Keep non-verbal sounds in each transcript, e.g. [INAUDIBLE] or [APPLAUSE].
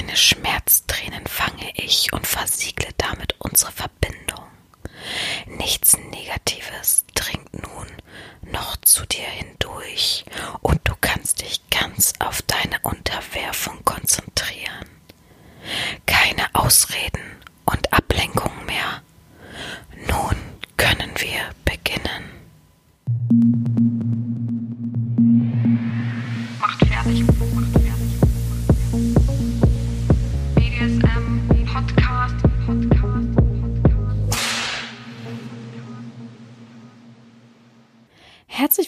Deine Schmerztränen fange ich und versiegle damit unsere Verbindung. Nichts Negatives dringt nun noch zu dir hindurch und du kannst dich ganz auf deine Unterwerfung konzentrieren. Keine Ausreden und Ablenkungen mehr. Nun können wir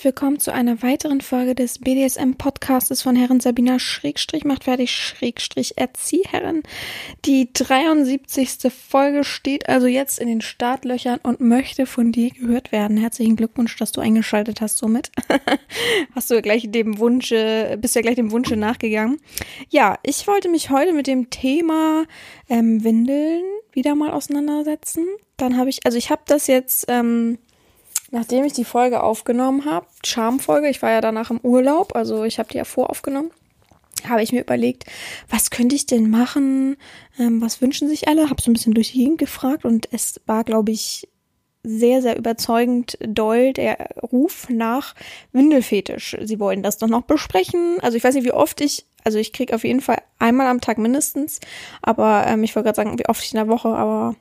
Herzlich willkommen zu einer weiteren Folge des BDSM-Podcastes von Herren Sabina Schrägstrich macht fertig Schrägstrich Erzieherin. Die 73. Folge steht also jetzt in den Startlöchern und möchte von dir gehört werden. Herzlichen Glückwunsch, dass du eingeschaltet hast somit. [LAUGHS] hast du gleich dem Wunsche, bist ja gleich dem Wunsche nachgegangen. Ja, ich wollte mich heute mit dem Thema ähm, Windeln wieder mal auseinandersetzen. Dann habe ich, also ich habe das jetzt, ähm, nachdem ich die Folge aufgenommen habe, Charmfolge, ich war ja danach im Urlaub, also ich habe die ja voraufgenommen, habe ich mir überlegt, was könnte ich denn machen, ähm, was wünschen sich alle, habe so ein bisschen durch die Gegend gefragt und es war, glaube ich, sehr, sehr überzeugend doll der Ruf nach Windelfetisch. Sie wollen das doch noch besprechen. Also ich weiß nicht, wie oft ich, also ich kriege auf jeden Fall einmal am Tag mindestens, aber ähm, ich wollte gerade sagen, wie oft ich in der Woche, aber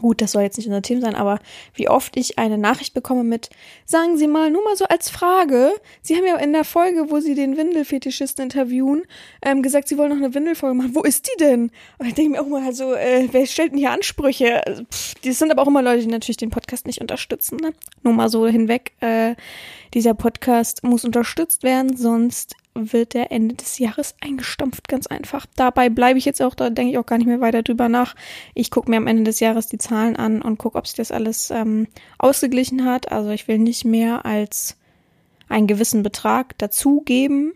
Gut, das soll jetzt nicht unser Thema sein, aber wie oft ich eine Nachricht bekomme mit, sagen Sie mal, nur mal so als Frage, Sie haben ja in der Folge, wo Sie den Windelfetischisten interviewen, ähm, gesagt, Sie wollen noch eine Windelfolge machen. Wo ist die denn? Und ich denke mir auch mal so, äh, wer stellt denn hier Ansprüche? Also, pff, das sind aber auch immer Leute, die natürlich den Podcast nicht unterstützen. Ne? Nur mal so hinweg. Äh, dieser Podcast muss unterstützt werden, sonst wird der Ende des Jahres eingestampft, ganz einfach. Dabei bleibe ich jetzt auch, da denke ich auch gar nicht mehr weiter drüber nach. Ich gucke mir am Ende des Jahres die Zahlen an und gucke, ob sich das alles ähm, ausgeglichen hat. Also ich will nicht mehr als einen gewissen Betrag dazugeben.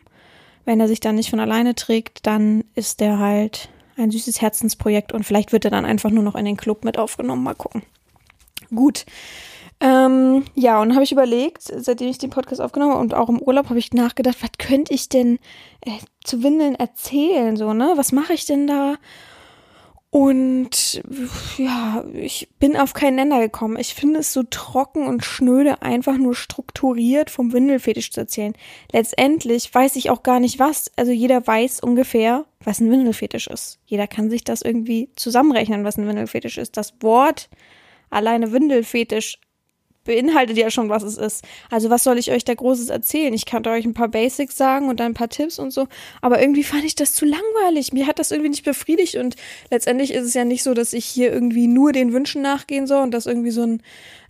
Wenn er sich dann nicht von alleine trägt, dann ist der halt ein süßes Herzensprojekt und vielleicht wird er dann einfach nur noch in den Club mit aufgenommen. Mal gucken. Gut. Ähm, ja, und habe ich überlegt, seitdem ich den Podcast aufgenommen habe und auch im Urlaub, habe ich nachgedacht, was könnte ich denn äh, zu Windeln erzählen, so, ne? Was mache ich denn da? Und ja, ich bin auf keinen Nenner gekommen. Ich finde es so trocken und schnöde, einfach nur strukturiert vom Windelfetisch zu erzählen. Letztendlich weiß ich auch gar nicht was. Also jeder weiß ungefähr, was ein Windelfetisch ist. Jeder kann sich das irgendwie zusammenrechnen, was ein Windelfetisch ist. Das Wort alleine Windelfetisch beinhaltet ja schon, was es ist. Also was soll ich euch da Großes erzählen? Ich kann euch ein paar Basics sagen und dann ein paar Tipps und so, aber irgendwie fand ich das zu langweilig. Mir hat das irgendwie nicht befriedigt und letztendlich ist es ja nicht so, dass ich hier irgendwie nur den Wünschen nachgehen soll und das irgendwie so ein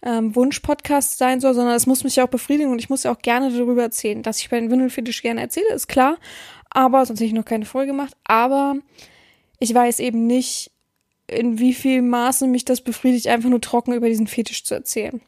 ähm, Wunsch-Podcast sein soll, sondern es muss mich ja auch befriedigen und ich muss ja auch gerne darüber erzählen. Dass ich bei den Windelfetisch gerne erzähle, ist klar, aber sonst hätte ich noch keine Folge gemacht, aber ich weiß eben nicht, in wie viel Maße mich das befriedigt, einfach nur trocken über diesen Fetisch zu erzählen.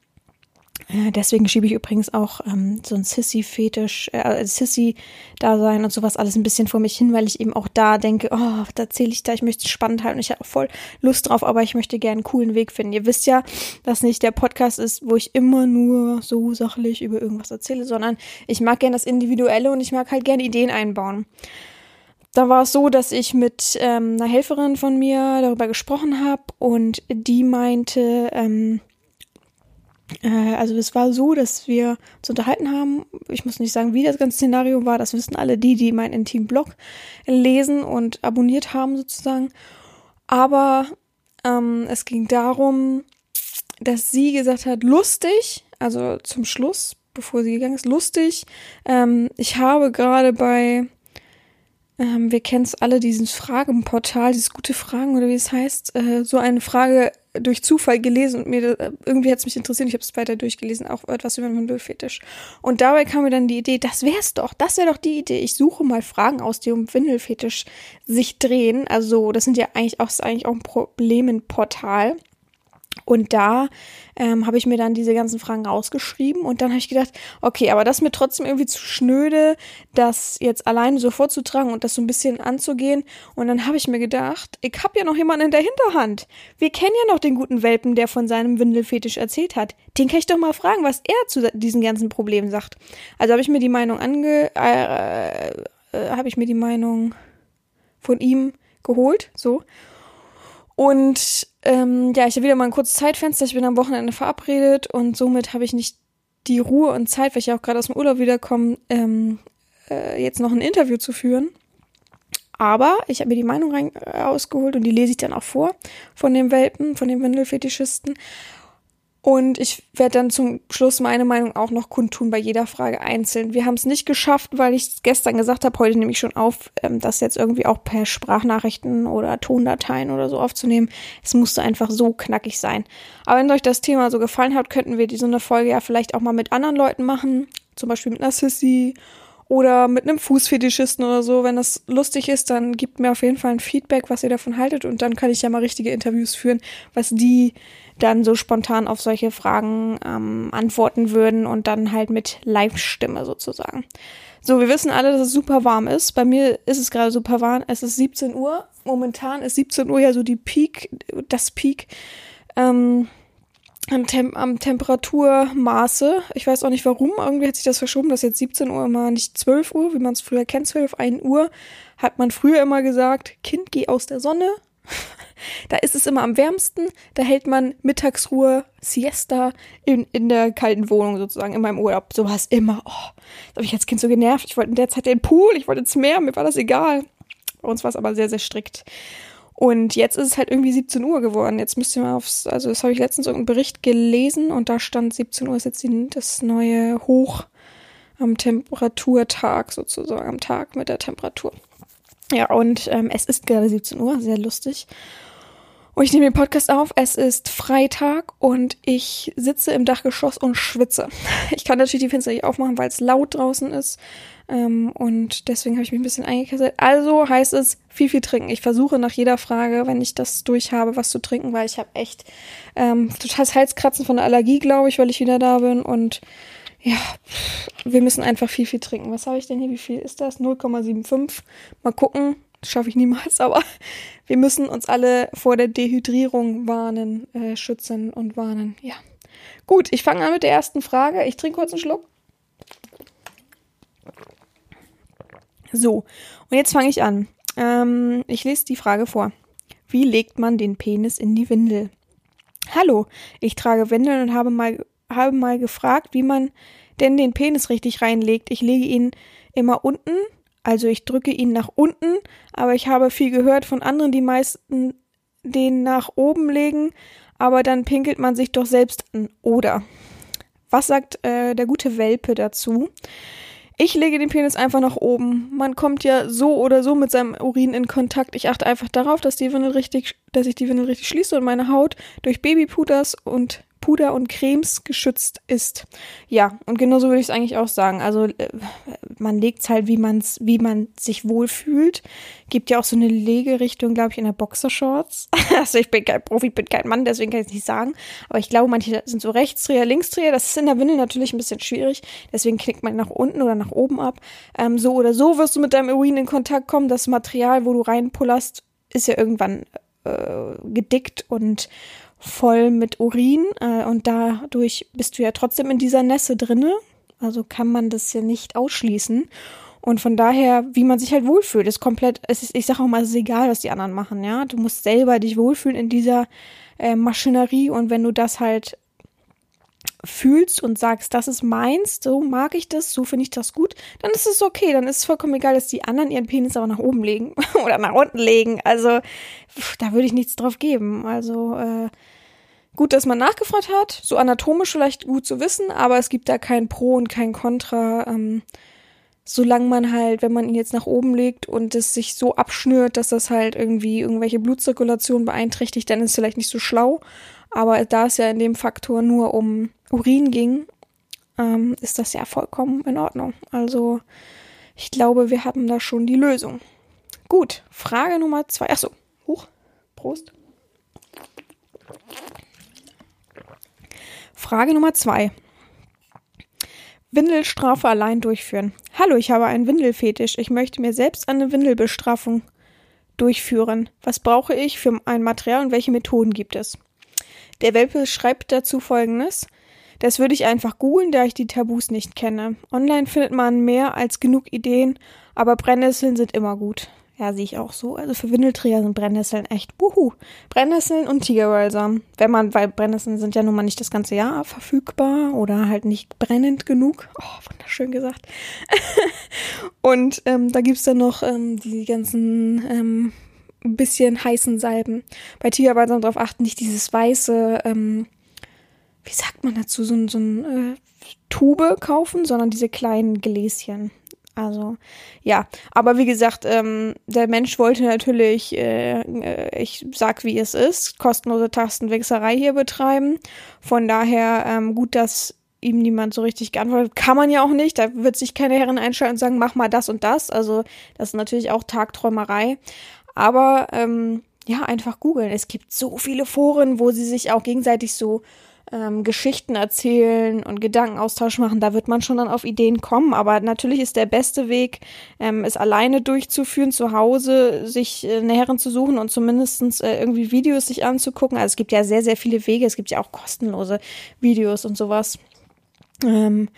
Ja, deswegen schiebe ich übrigens auch ähm, so ein Sissy-Fetisch, äh, Sissy-Dasein und sowas alles ein bisschen vor mich hin, weil ich eben auch da denke, oh, da erzähle ich da, ich möchte es spannend halten, ich habe voll Lust drauf, aber ich möchte gerne einen coolen Weg finden. Ihr wisst ja, dass nicht der Podcast ist, wo ich immer nur so sachlich über irgendwas erzähle, sondern ich mag gerne das Individuelle und ich mag halt gerne Ideen einbauen. Da war es so, dass ich mit ähm, einer Helferin von mir darüber gesprochen habe und die meinte, ähm, äh, also es war so, dass wir uns unterhalten haben. Ich muss nicht sagen, wie das ganze Szenario war. Das wissen alle die, die meinen intimen Blog lesen und abonniert haben sozusagen. Aber ähm, es ging darum, dass sie gesagt hat, lustig, also zum Schluss, bevor sie gegangen ist, lustig. Ähm, ich habe gerade bei ähm, wir kennen es alle, dieses Fragenportal, dieses gute Fragen oder wie es heißt, äh, so eine Frage durch Zufall gelesen und mir irgendwie hat es mich interessiert, ich habe es weiter durchgelesen, auch etwas über den Windelfetisch. Und dabei kam mir dann die Idee, das wär's doch, das wäre doch die Idee. Ich suche mal Fragen aus, die um Windelfetisch sich drehen. Also, das sind ja eigentlich auch, ist eigentlich auch ein Problemenportal. Und da ähm, habe ich mir dann diese ganzen Fragen rausgeschrieben und dann habe ich gedacht, okay, aber das ist mir trotzdem irgendwie zu schnöde, das jetzt alleine so vorzutragen und das so ein bisschen anzugehen. Und dann habe ich mir gedacht, ich habe ja noch jemanden in der Hinterhand. Wir kennen ja noch den guten Welpen, der von seinem Windelfetisch erzählt hat. Den kann ich doch mal fragen, was er zu diesen ganzen Problemen sagt. Also habe ich mir die Meinung ange... Äh, äh, habe ich mir die Meinung von ihm geholt, so. Und ähm, ja, ich habe wieder mal ein kurzes Zeitfenster. Ich bin am Wochenende verabredet und somit habe ich nicht die Ruhe und Zeit, weil ich ja auch gerade aus dem Urlaub wiederkomme, ähm, äh, jetzt noch ein Interview zu führen. Aber ich habe mir die Meinung rein, äh, ausgeholt und die lese ich dann auch vor von dem Welpen, von dem Windelfetischisten. Und ich werde dann zum Schluss meine Meinung auch noch kundtun bei jeder Frage einzeln. Wir haben es nicht geschafft, weil ich gestern gesagt habe, heute nehme ich schon auf, ähm, das jetzt irgendwie auch per Sprachnachrichten oder Tondateien oder so aufzunehmen. Es musste einfach so knackig sein. Aber wenn euch das Thema so gefallen hat, könnten wir diese eine Folge ja vielleicht auch mal mit anderen Leuten machen. Zum Beispiel mit einer Sissy oder mit einem Fußfetischisten oder so. Wenn das lustig ist, dann gebt mir auf jeden Fall ein Feedback, was ihr davon haltet und dann kann ich ja mal richtige Interviews führen, was die dann so spontan auf solche Fragen ähm, antworten würden und dann halt mit Live-Stimme sozusagen. So, wir wissen alle, dass es super warm ist. Bei mir ist es gerade super warm. Es ist 17 Uhr. Momentan ist 17 Uhr ja so die Peak, das Peak ähm, am, Tem am Temperaturmaße. Ich weiß auch nicht warum. Irgendwie hat sich das verschoben, dass jetzt 17 Uhr immer nicht 12 Uhr, wie man es früher kennt, 12, 1 Uhr. Hat man früher immer gesagt, Kind, geh aus der Sonne. [LAUGHS] Da ist es immer am wärmsten. Da hält man Mittagsruhe, Siesta in, in der kalten Wohnung sozusagen, in meinem Urlaub. So war es immer. Oh, das habe ich als Kind so genervt. Ich wollte in der Zeit den Pool, ich wollte ins Meer, mir war das egal. Bei uns war es aber sehr, sehr strikt. Und jetzt ist es halt irgendwie 17 Uhr geworden. Jetzt müsst ihr mal aufs, also das habe ich letztens irgendeinen Bericht gelesen und da stand 17 Uhr ist jetzt das neue Hoch am Temperaturtag sozusagen, am Tag mit der Temperatur. Ja, und ähm, es ist gerade 17 Uhr, sehr lustig. Und ich nehme den Podcast auf. Es ist Freitag und ich sitze im Dachgeschoss und schwitze. [LAUGHS] Ich kann natürlich die Fenster nicht aufmachen, weil es laut draußen ist. Ähm, und deswegen habe ich mich ein bisschen eingekesselt. Also heißt es viel, viel trinken. Ich versuche nach jeder Frage, wenn ich das durch habe, was zu trinken, weil ich habe echt ähm, totales Halskratzen von der Allergie, glaube ich, weil ich wieder da bin. Und ja, wir müssen einfach viel, viel trinken. Was habe ich denn hier? Wie viel ist das? 0,75. Mal gucken. Schaffe ich niemals, [LAUGHS] aber wir müssen uns alle vor der Dehydrierung warnen, äh, schützen und warnen. Ja. Gut, ich fange an mit der ersten Frage. Ich trinke kurz einen Schluck. So, und jetzt fange ich an. Ähm, ich lese die Frage vor. Wie legt man den Penis in die Windel? Hallo, ich trage Windeln und habe mal habe mal gefragt, wie man denn den Penis richtig reinlegt. Ich lege ihn immer unten, also ich drücke ihn nach unten, aber ich habe viel gehört von anderen, die meisten den nach oben legen, aber dann pinkelt man sich doch selbst an. Oder was sagt äh, der gute Welpe dazu? Ich lege den Penis einfach nach oben. Man kommt ja so oder so mit seinem Urin in Kontakt. Ich achte einfach darauf, dass die Windel richtig, dass ich die Windel richtig schließe und meine Haut durch Babypuders und Puder und Cremes geschützt ist. Ja, und genauso würde ich es eigentlich auch sagen. Also äh, man legt es halt, wie man's, wie man sich wohlfühlt. Gibt ja auch so eine Legerichtung, glaube ich, in der Boxershorts. [LAUGHS] also ich bin kein Profi, bin kein Mann, deswegen kann ich es nicht sagen. Aber ich glaube, manche sind so Rechtsdreher, Linksdreher. Das ist in der Windel natürlich ein bisschen schwierig. Deswegen knickt man nach unten oder nach oben ab. Ähm, so oder so wirst du mit deinem Urin in Kontakt kommen. Das Material, wo du reinpullerst, ist ja irgendwann äh, gedickt und voll mit Urin äh, und dadurch bist du ja trotzdem in dieser Nässe drinne. Also kann man das ja nicht ausschließen. Und von daher, wie man sich halt wohlfühlt, ist komplett, es ist, ich sage auch mal, es ist egal, was die anderen machen, ja. Du musst selber dich wohlfühlen in dieser äh, Maschinerie und wenn du das halt fühlst und sagst, das ist meins, so mag ich das, so finde ich das gut, dann ist es okay. Dann ist es vollkommen egal, dass die anderen ihren Penis aber nach oben legen [LAUGHS] oder nach unten legen. Also da würde ich nichts drauf geben. Also äh, gut, dass man nachgefragt hat, so anatomisch vielleicht gut zu wissen, aber es gibt da kein Pro und kein Contra. Ähm, solange man halt, wenn man ihn jetzt nach oben legt und es sich so abschnürt, dass das halt irgendwie irgendwelche Blutzirkulation beeinträchtigt, dann ist es vielleicht nicht so schlau. Aber da es ja in dem Faktor nur um Urin ging, ähm, ist das ja vollkommen in Ordnung. Also ich glaube, wir haben da schon die Lösung. Gut, Frage Nummer zwei. Achso, hoch, Prost. Frage Nummer zwei. Windelstrafe allein durchführen. Hallo, ich habe einen Windelfetisch. Ich möchte mir selbst eine Windelbestrafung durchführen. Was brauche ich für ein Material und welche Methoden gibt es? Der Welpe schreibt dazu folgendes. Das würde ich einfach googeln, da ich die Tabus nicht kenne. Online findet man mehr als genug Ideen, aber Brennnesseln sind immer gut. Ja, sehe ich auch so. Also für Windelträger sind Brennnesseln echt wuhu. Brennnesseln und Tigerbalsam. Wenn man, weil Brennnesseln sind ja nun mal nicht das ganze Jahr verfügbar oder halt nicht brennend genug. Oh, wunderschön gesagt. [LAUGHS] und ähm, da gibt's dann noch ähm, die ganzen ähm, bisschen heißen Salben. Bei Tigerbalsam darauf achten, nicht dieses weiße, ähm, wie sagt man dazu, so, so ein äh, Tube kaufen, sondern diese kleinen Gläschen. Also, ja, aber wie gesagt, ähm, der Mensch wollte natürlich, äh, äh, ich sag wie es ist, kostenlose Tastenwechserei hier betreiben. Von daher ähm, gut, dass ihm niemand so richtig geantwortet. Kann man ja auch nicht. Da wird sich keine Herren einschalten und sagen, mach mal das und das. Also, das ist natürlich auch Tagträumerei. Aber ähm, ja, einfach googeln. Es gibt so viele Foren, wo sie sich auch gegenseitig so ähm, Geschichten erzählen und Gedankenaustausch machen, da wird man schon dann auf Ideen kommen. Aber natürlich ist der beste Weg, ähm, es alleine durchzuführen, zu Hause sich äh, eine zu suchen und zumindestens äh, irgendwie Videos sich anzugucken. Also es gibt ja sehr, sehr viele Wege. Es gibt ja auch kostenlose Videos und sowas. Ähm,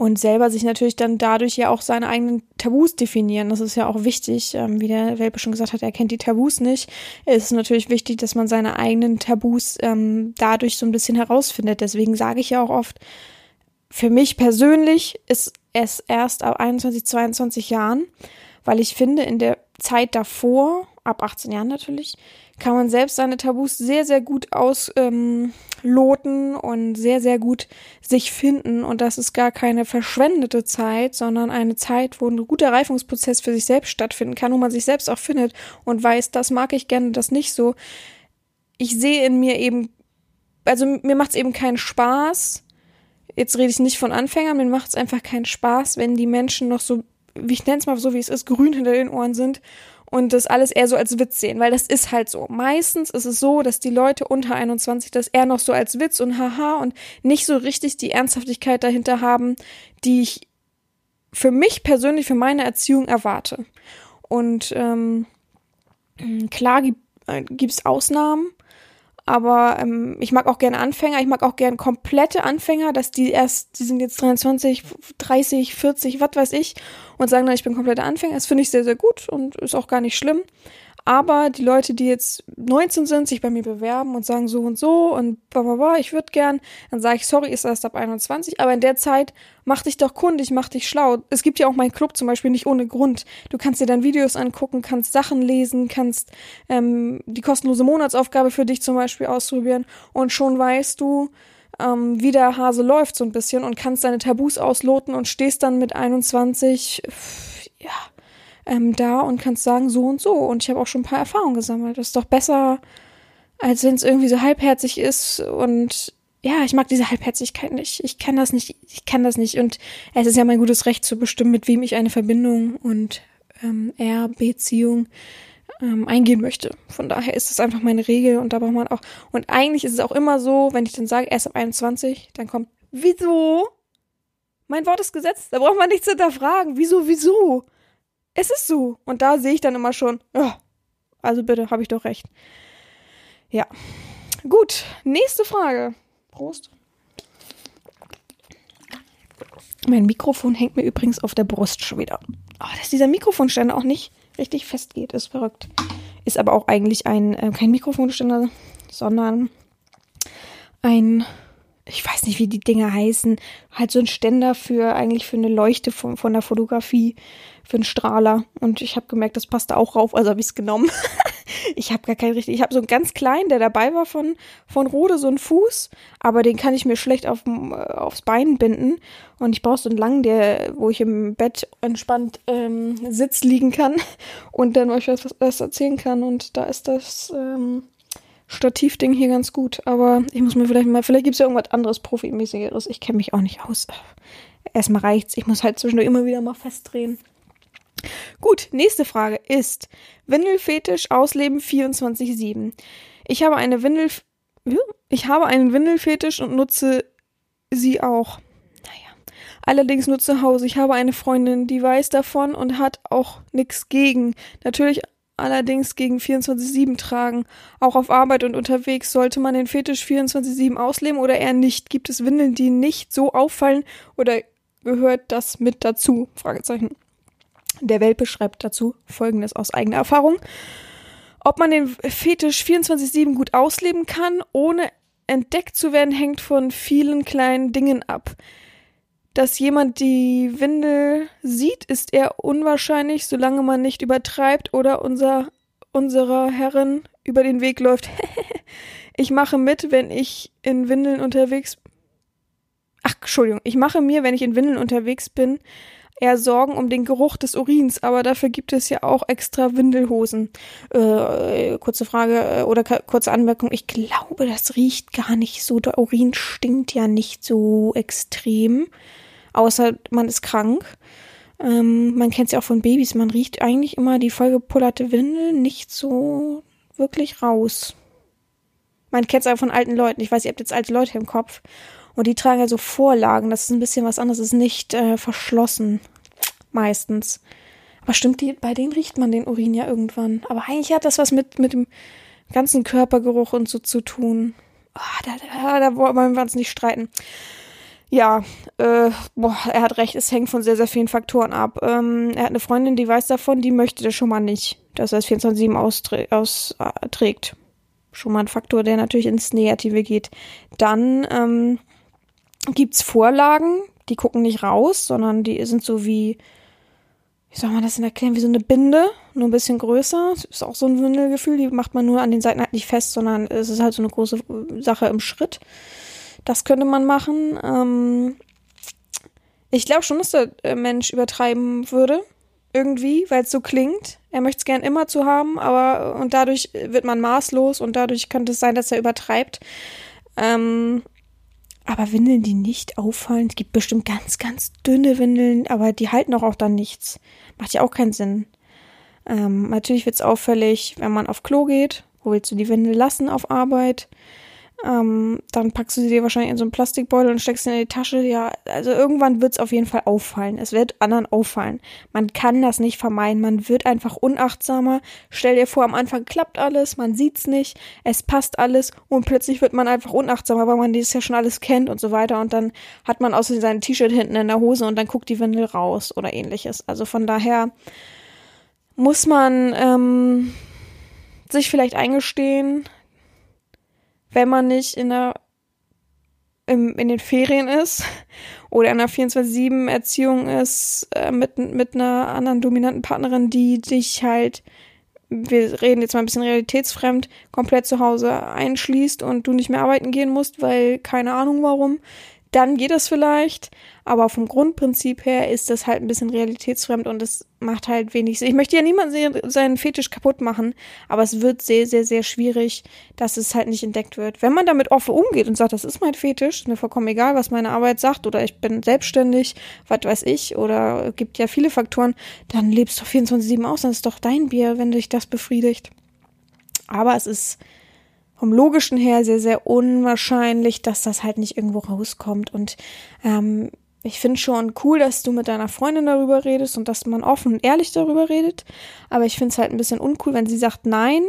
und selber sich natürlich dann dadurch ja auch seine eigenen Tabus definieren. Das ist ja auch wichtig. Ähm, wie der Welpe schon gesagt hat, er kennt die Tabus nicht. Es ist natürlich wichtig, dass man seine eigenen Tabus ähm, dadurch so ein bisschen herausfindet. Deswegen sage ich ja auch oft, für mich persönlich ist es erst ab 21, 22 Jahren, weil ich finde, in der Zeit davor, ab 18 Jahren natürlich, kann man selbst seine Tabus sehr, sehr gut ausloten ähm, und sehr, sehr gut sich finden. Und das ist gar keine verschwendete Zeit, sondern eine Zeit, wo ein guter Reifungsprozess für sich selbst stattfinden kann, wo man sich selbst auch findet und weiß, das mag ich gerne, das nicht so. Ich sehe in mir eben, also mir macht es eben keinen Spaß. Jetzt rede ich nicht von Anfängern, mir macht es einfach keinen Spaß, wenn die Menschen noch so, wie ich nenne es mal so, wie es ist, grün hinter den Ohren sind und das alles eher so als Witz sehen, weil das ist halt so. Meistens ist es so, dass die Leute unter 21 das eher noch so als Witz und haha und nicht so richtig die Ernsthaftigkeit dahinter haben, die ich für mich persönlich, für meine Erziehung erwarte. Und ähm, klar gibt es äh, Ausnahmen, aber ähm, ich mag auch gerne Anfänger, ich mag auch gerne komplette Anfänger, dass die erst, die sind jetzt 23, 30, 40, was weiß ich, und sagen dann, ich bin kompletter Anfänger. Das finde ich sehr, sehr gut und ist auch gar nicht schlimm. Aber die Leute, die jetzt 19 sind, sich bei mir bewerben und sagen so und so und bla ich würde gern, dann sage ich, sorry, ist erst ab 21, aber in der Zeit mach dich doch kundig, mach dich schlau. Es gibt ja auch meinen Club zum Beispiel nicht ohne Grund. Du kannst dir dann Videos angucken, kannst Sachen lesen, kannst ähm, die kostenlose Monatsaufgabe für dich zum Beispiel ausprobieren und schon weißt du, ähm, wie der Hase läuft so ein bisschen und kannst deine Tabus ausloten und stehst dann mit 21, ja, ähm, da und kannst sagen, so und so. Und ich habe auch schon ein paar Erfahrungen gesammelt. Das ist doch besser, als wenn es irgendwie so halbherzig ist und ja, ich mag diese Halbherzigkeit nicht. Ich kann das nicht, ich kann das nicht. Und es ist ja mein gutes Recht zu bestimmen, mit wem ich eine Verbindung und ähm, R-Beziehung ähm, eingehen möchte. Von daher ist es einfach meine Regel und da braucht man auch. Und eigentlich ist es auch immer so, wenn ich dann sage, erst ab 21, dann kommt, wieso? Mein Wort ist gesetzt, da braucht man nichts hinterfragen. Wieso, wieso? Es ist so. Und da sehe ich dann immer schon, ja, also bitte, habe ich doch recht. Ja. Gut, nächste Frage. Prost. Mein Mikrofon hängt mir übrigens auf der Brust schon wieder. Oh, dass dieser Mikrofonständer auch nicht richtig fest geht, ist verrückt. Ist aber auch eigentlich ein, äh, kein Mikrofonständer, sondern ein ich weiß nicht, wie die Dinger heißen, halt so ein Ständer für eigentlich für eine Leuchte von, von der Fotografie, für einen Strahler. Und ich habe gemerkt, das passt da auch rauf, also habe [LAUGHS] ich es genommen. ich habe gar keinen richtig, ich habe so einen ganz kleinen, der dabei war von, von Rode, so einen Fuß, aber den kann ich mir schlecht auf, äh, aufs Bein binden. Und ich brauche so einen langen, der, wo ich im Bett entspannt ähm, Sitz liegen kann [LAUGHS] und dann euch was, was erzählen kann. Und da ist das. Ähm, Stativding hier ganz gut, aber ich muss mir vielleicht mal, vielleicht gibt es ja irgendwas anderes Profimäßigeres. Ich kenne mich auch nicht aus. Erstmal reicht's. Ich muss halt zwischendurch immer wieder mal festdrehen. Gut, nächste Frage ist Windelfetisch ausleben 24/7. Ich habe eine Windel ich habe einen Windelfetisch und nutze sie auch. Naja. Allerdings nur zu Hause. Ich habe eine Freundin, die weiß davon und hat auch nichts gegen. Natürlich allerdings gegen 24-7 tragen. Auch auf Arbeit und unterwegs sollte man den Fetisch 24-7 ausleben oder eher nicht. Gibt es Windeln, die nicht so auffallen oder gehört das mit dazu? Fragezeichen. Der Welpe schreibt dazu Folgendes aus eigener Erfahrung. Ob man den Fetisch 24-7 gut ausleben kann, ohne entdeckt zu werden, hängt von vielen kleinen Dingen ab. Dass jemand die Windel sieht, ist eher unwahrscheinlich, solange man nicht übertreibt oder unser, unserer Herrin über den Weg läuft. [LAUGHS] ich mache mit, wenn ich in Windeln unterwegs. Ach, Entschuldigung, ich mache mir, wenn ich in Windeln unterwegs bin, eher Sorgen um den Geruch des Urins, aber dafür gibt es ja auch extra Windelhosen. Äh, kurze Frage äh, oder kurze Anmerkung. Ich glaube, das riecht gar nicht so. Der Urin stinkt ja nicht so extrem, außer man ist krank. Ähm, man kennt es ja auch von Babys. Man riecht eigentlich immer die vollgepullerte Windel nicht so wirklich raus. Man kennt es aber von alten Leuten. Ich weiß, ihr habt jetzt alte Leute im Kopf. Und die tragen ja so Vorlagen. Das ist ein bisschen was anderes. Das ist nicht äh, verschlossen. Meistens. Aber stimmt, die, bei denen riecht man den Urin ja irgendwann. Aber eigentlich hat das was mit, mit dem ganzen Körpergeruch und so zu tun. Oh, da, da, da wollen wir uns nicht streiten. Ja, äh, boah, er hat recht, es hängt von sehr, sehr vielen Faktoren ab. Ähm, er hat eine Freundin, die weiß davon, die möchte das schon mal nicht, dass er es 24-7 austrägt. Aus, schon mal ein Faktor, der natürlich ins Negative geht. Dann ähm, gibt's Vorlagen, die gucken nicht raus, sondern die sind so wie, wie soll man das denn erklären, wie so eine Binde, nur ein bisschen größer. Das ist auch so ein Windelgefühl, die macht man nur an den Seiten halt nicht fest, sondern es ist halt so eine große Sache im Schritt. Das könnte man machen. Ähm ich glaube schon, dass der äh, Mensch übertreiben würde. Irgendwie, weil es so klingt. Er möchte es gern immer zu haben, aber und dadurch wird man maßlos und dadurch könnte es sein, dass er übertreibt. Ähm, aber Windeln, die nicht auffallen, es gibt bestimmt ganz, ganz dünne Windeln, aber die halten auch, auch dann nichts. Macht ja auch keinen Sinn. Ähm, natürlich wird es auffällig, wenn man auf Klo geht. Wo willst du die Windel lassen auf Arbeit? Ähm, dann packst du sie dir wahrscheinlich in so einen Plastikbeutel und steckst sie in die Tasche. Ja, also irgendwann wird es auf jeden Fall auffallen. Es wird anderen auffallen. Man kann das nicht vermeiden. Man wird einfach unachtsamer. Stell dir vor, am Anfang klappt alles, man sieht's nicht, es passt alles und plötzlich wird man einfach unachtsamer, weil man dieses ja schon alles kennt und so weiter. Und dann hat man außerdem sein T-Shirt hinten in der Hose und dann guckt die Windel raus oder ähnliches. Also von daher muss man ähm, sich vielleicht eingestehen, wenn man nicht in der im, in den Ferien ist [LAUGHS] oder in einer 24-7-Erziehung ist äh, mit, mit einer anderen dominanten Partnerin, die dich halt, wir reden jetzt mal ein bisschen realitätsfremd, komplett zu Hause einschließt und du nicht mehr arbeiten gehen musst, weil keine Ahnung warum, dann geht das vielleicht. Aber vom Grundprinzip her ist das halt ein bisschen realitätsfremd und es macht halt wenig Sinn. Ich möchte ja niemanden seinen Fetisch kaputt machen, aber es wird sehr, sehr, sehr schwierig, dass es halt nicht entdeckt wird. Wenn man damit offen umgeht und sagt, das ist mein Fetisch, mir vollkommen egal, was meine Arbeit sagt oder ich bin selbstständig, was weiß ich, oder gibt ja viele Faktoren, dann lebst du 24-7 aus, dann ist doch dein Bier, wenn dich das befriedigt. Aber es ist vom Logischen her sehr, sehr unwahrscheinlich, dass das halt nicht irgendwo rauskommt. Und ähm, ich finde schon cool, dass du mit deiner Freundin darüber redest und dass man offen und ehrlich darüber redet. Aber ich finde es halt ein bisschen uncool, wenn sie sagt nein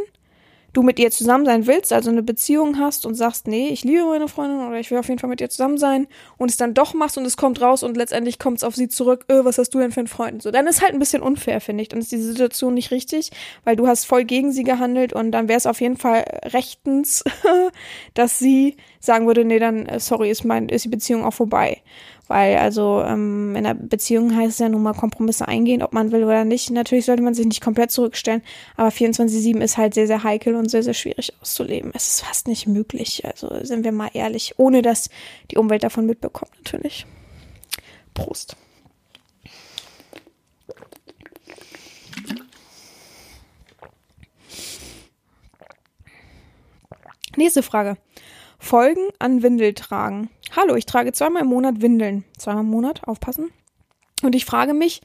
du mit ihr zusammen sein willst, also eine Beziehung hast und sagst, nee, ich liebe meine Freundin oder ich will auf jeden Fall mit ihr zusammen sein und es dann doch machst und es kommt raus und letztendlich kommt es auf sie zurück, öh, was hast du denn für einen Freund? So, dann ist halt ein bisschen unfair, finde ich. Dann ist die Situation nicht richtig, weil du hast voll gegen sie gehandelt und dann wäre es auf jeden Fall rechtens, [LAUGHS] dass sie sagen würde, nee, dann, äh, sorry, ist mein, ist die Beziehung auch vorbei. Weil also ähm, in einer Beziehung heißt es ja nun mal Kompromisse eingehen, ob man will oder nicht. Natürlich sollte man sich nicht komplett zurückstellen, aber 24-7 ist halt sehr, sehr heikel und sehr, sehr schwierig auszuleben. Es ist fast nicht möglich. Also sind wir mal ehrlich, ohne dass die Umwelt davon mitbekommt, natürlich. Prost. Nächste Frage. Folgen an Windeltragen. Hallo, ich trage zweimal im Monat Windeln. Zweimal im Monat, aufpassen. Und ich frage mich,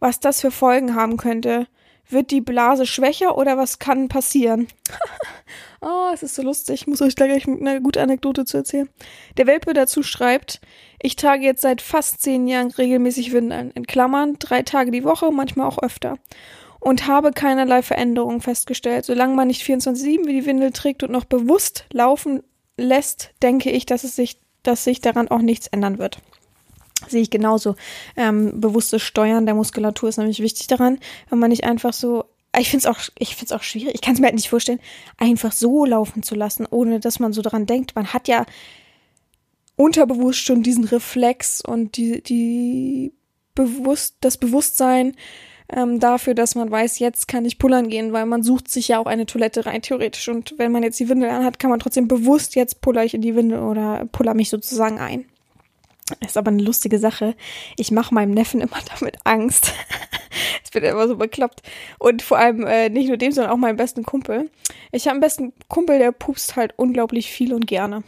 was das für Folgen haben könnte. Wird die Blase schwächer oder was kann passieren? [LAUGHS] oh, es ist so lustig. Ich muss euch gleich eine gute Anekdote zu erzählen. Der Welpe dazu schreibt, ich trage jetzt seit fast zehn Jahren regelmäßig Windeln. In Klammern, drei Tage die Woche, manchmal auch öfter. Und habe keinerlei Veränderungen festgestellt. Solange man nicht 24-7 wie die Windel trägt und noch bewusst laufen lässt, denke ich, dass es sich, dass sich daran auch nichts ändern wird. Sehe ich genauso. Ähm, bewusstes Steuern der Muskulatur ist nämlich wichtig daran, wenn man nicht einfach so, ich finde es auch, auch schwierig, ich kann es mir halt nicht vorstellen, einfach so laufen zu lassen, ohne dass man so daran denkt. Man hat ja unterbewusst schon diesen Reflex und die, die bewusst, das Bewusstsein ähm, dafür, dass man weiß, jetzt kann ich pullern gehen, weil man sucht sich ja auch eine Toilette rein, theoretisch. Und wenn man jetzt die Windel anhat, kann man trotzdem bewusst, jetzt puller ich in die Windel oder puller mich sozusagen ein. Ist aber eine lustige Sache. Ich mache meinem Neffen immer [LAUGHS] damit Angst. Es wird immer so bekloppt. Und vor allem äh, nicht nur dem, sondern auch meinem besten Kumpel. Ich habe einen besten Kumpel, der pupst halt unglaublich viel und gerne.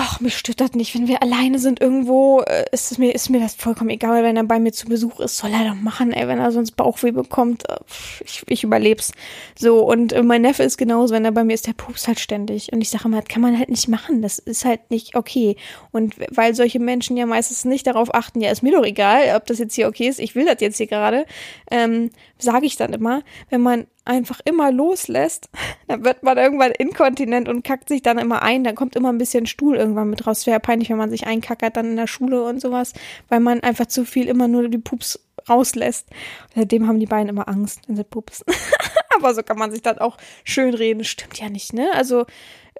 Ach, mich stört das nicht. Wenn wir alleine sind irgendwo, äh, ist es mir, ist mir das vollkommen egal. Wenn er bei mir zu Besuch ist, soll er doch machen, ey. Wenn er sonst Bauchweh bekommt, äh, ich, ich überleb's. So, und äh, mein Neffe ist genauso. Wenn er bei mir ist, der pupst halt ständig. Und ich sage immer, das kann man halt nicht machen. Das ist halt nicht okay. Und weil solche Menschen ja meistens nicht darauf achten, ja, ist mir doch egal, ob das jetzt hier okay ist. Ich will das jetzt hier gerade. Ähm, sage ich dann immer, wenn man einfach immer loslässt, [LAUGHS] dann wird man irgendwann inkontinent und kackt sich dann immer ein. Dann kommt immer ein bisschen Stuhl irgendwann mit raus. Wäre peinlich, wenn man sich einkackert dann in der Schule und sowas, weil man einfach zu viel immer nur die Pups rauslässt. Seitdem haben die beiden immer Angst, wenn sie pupsen. [LAUGHS] Aber so kann man sich dann auch schön reden. Stimmt ja nicht, ne? Also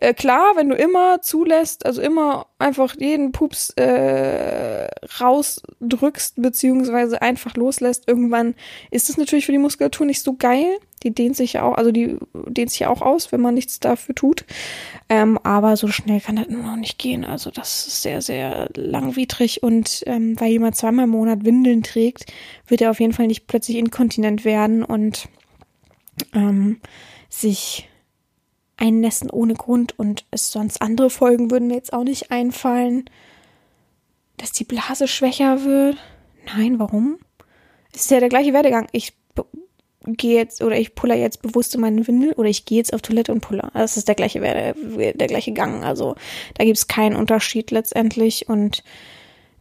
äh, klar, wenn du immer zulässt, also immer einfach jeden Pups äh, rausdrückst, beziehungsweise einfach loslässt, irgendwann ist das natürlich für die Muskulatur nicht so geil. Die dehnt sich ja auch, also die dehnt sich ja auch aus, wenn man nichts dafür tut. Ähm, aber so schnell kann das nur noch nicht gehen. Also das ist sehr, sehr langwidrig. Und ähm, weil jemand zweimal im Monat Windeln trägt, wird er auf jeden Fall nicht plötzlich inkontinent werden und ähm, sich einnässen ohne Grund und es sonst andere Folgen würden mir jetzt auch nicht einfallen. Dass die Blase schwächer wird? Nein, warum? Es ist ja der gleiche Werdegang. Ich gehe jetzt oder ich puller jetzt bewusst in meinen Windel oder ich gehe jetzt auf Toilette und puller. Das ist der gleiche Werde, der gleiche Gang. Also da gibt es keinen Unterschied letztendlich und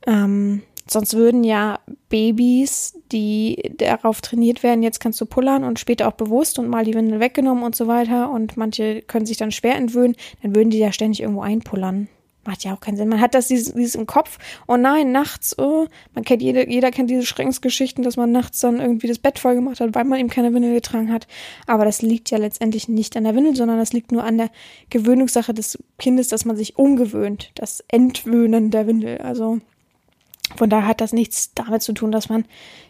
ähm, Sonst würden ja Babys, die darauf trainiert werden, jetzt kannst du pullern und später auch bewusst und mal die Windel weggenommen und so weiter und manche können sich dann schwer entwöhnen, dann würden die ja ständig irgendwo einpullern. Macht ja auch keinen Sinn. Man hat das dieses, dieses im Kopf. Oh nein, nachts, oh, man kennt jede, jeder kennt diese Schreckensgeschichten, dass man nachts dann irgendwie das Bett voll gemacht hat, weil man eben keine Windel getragen hat. Aber das liegt ja letztendlich nicht an der Windel, sondern das liegt nur an der Gewöhnungssache des Kindes, dass man sich umgewöhnt. Das Entwöhnen der Windel. Also, von daher hat das nichts damit zu tun, dass man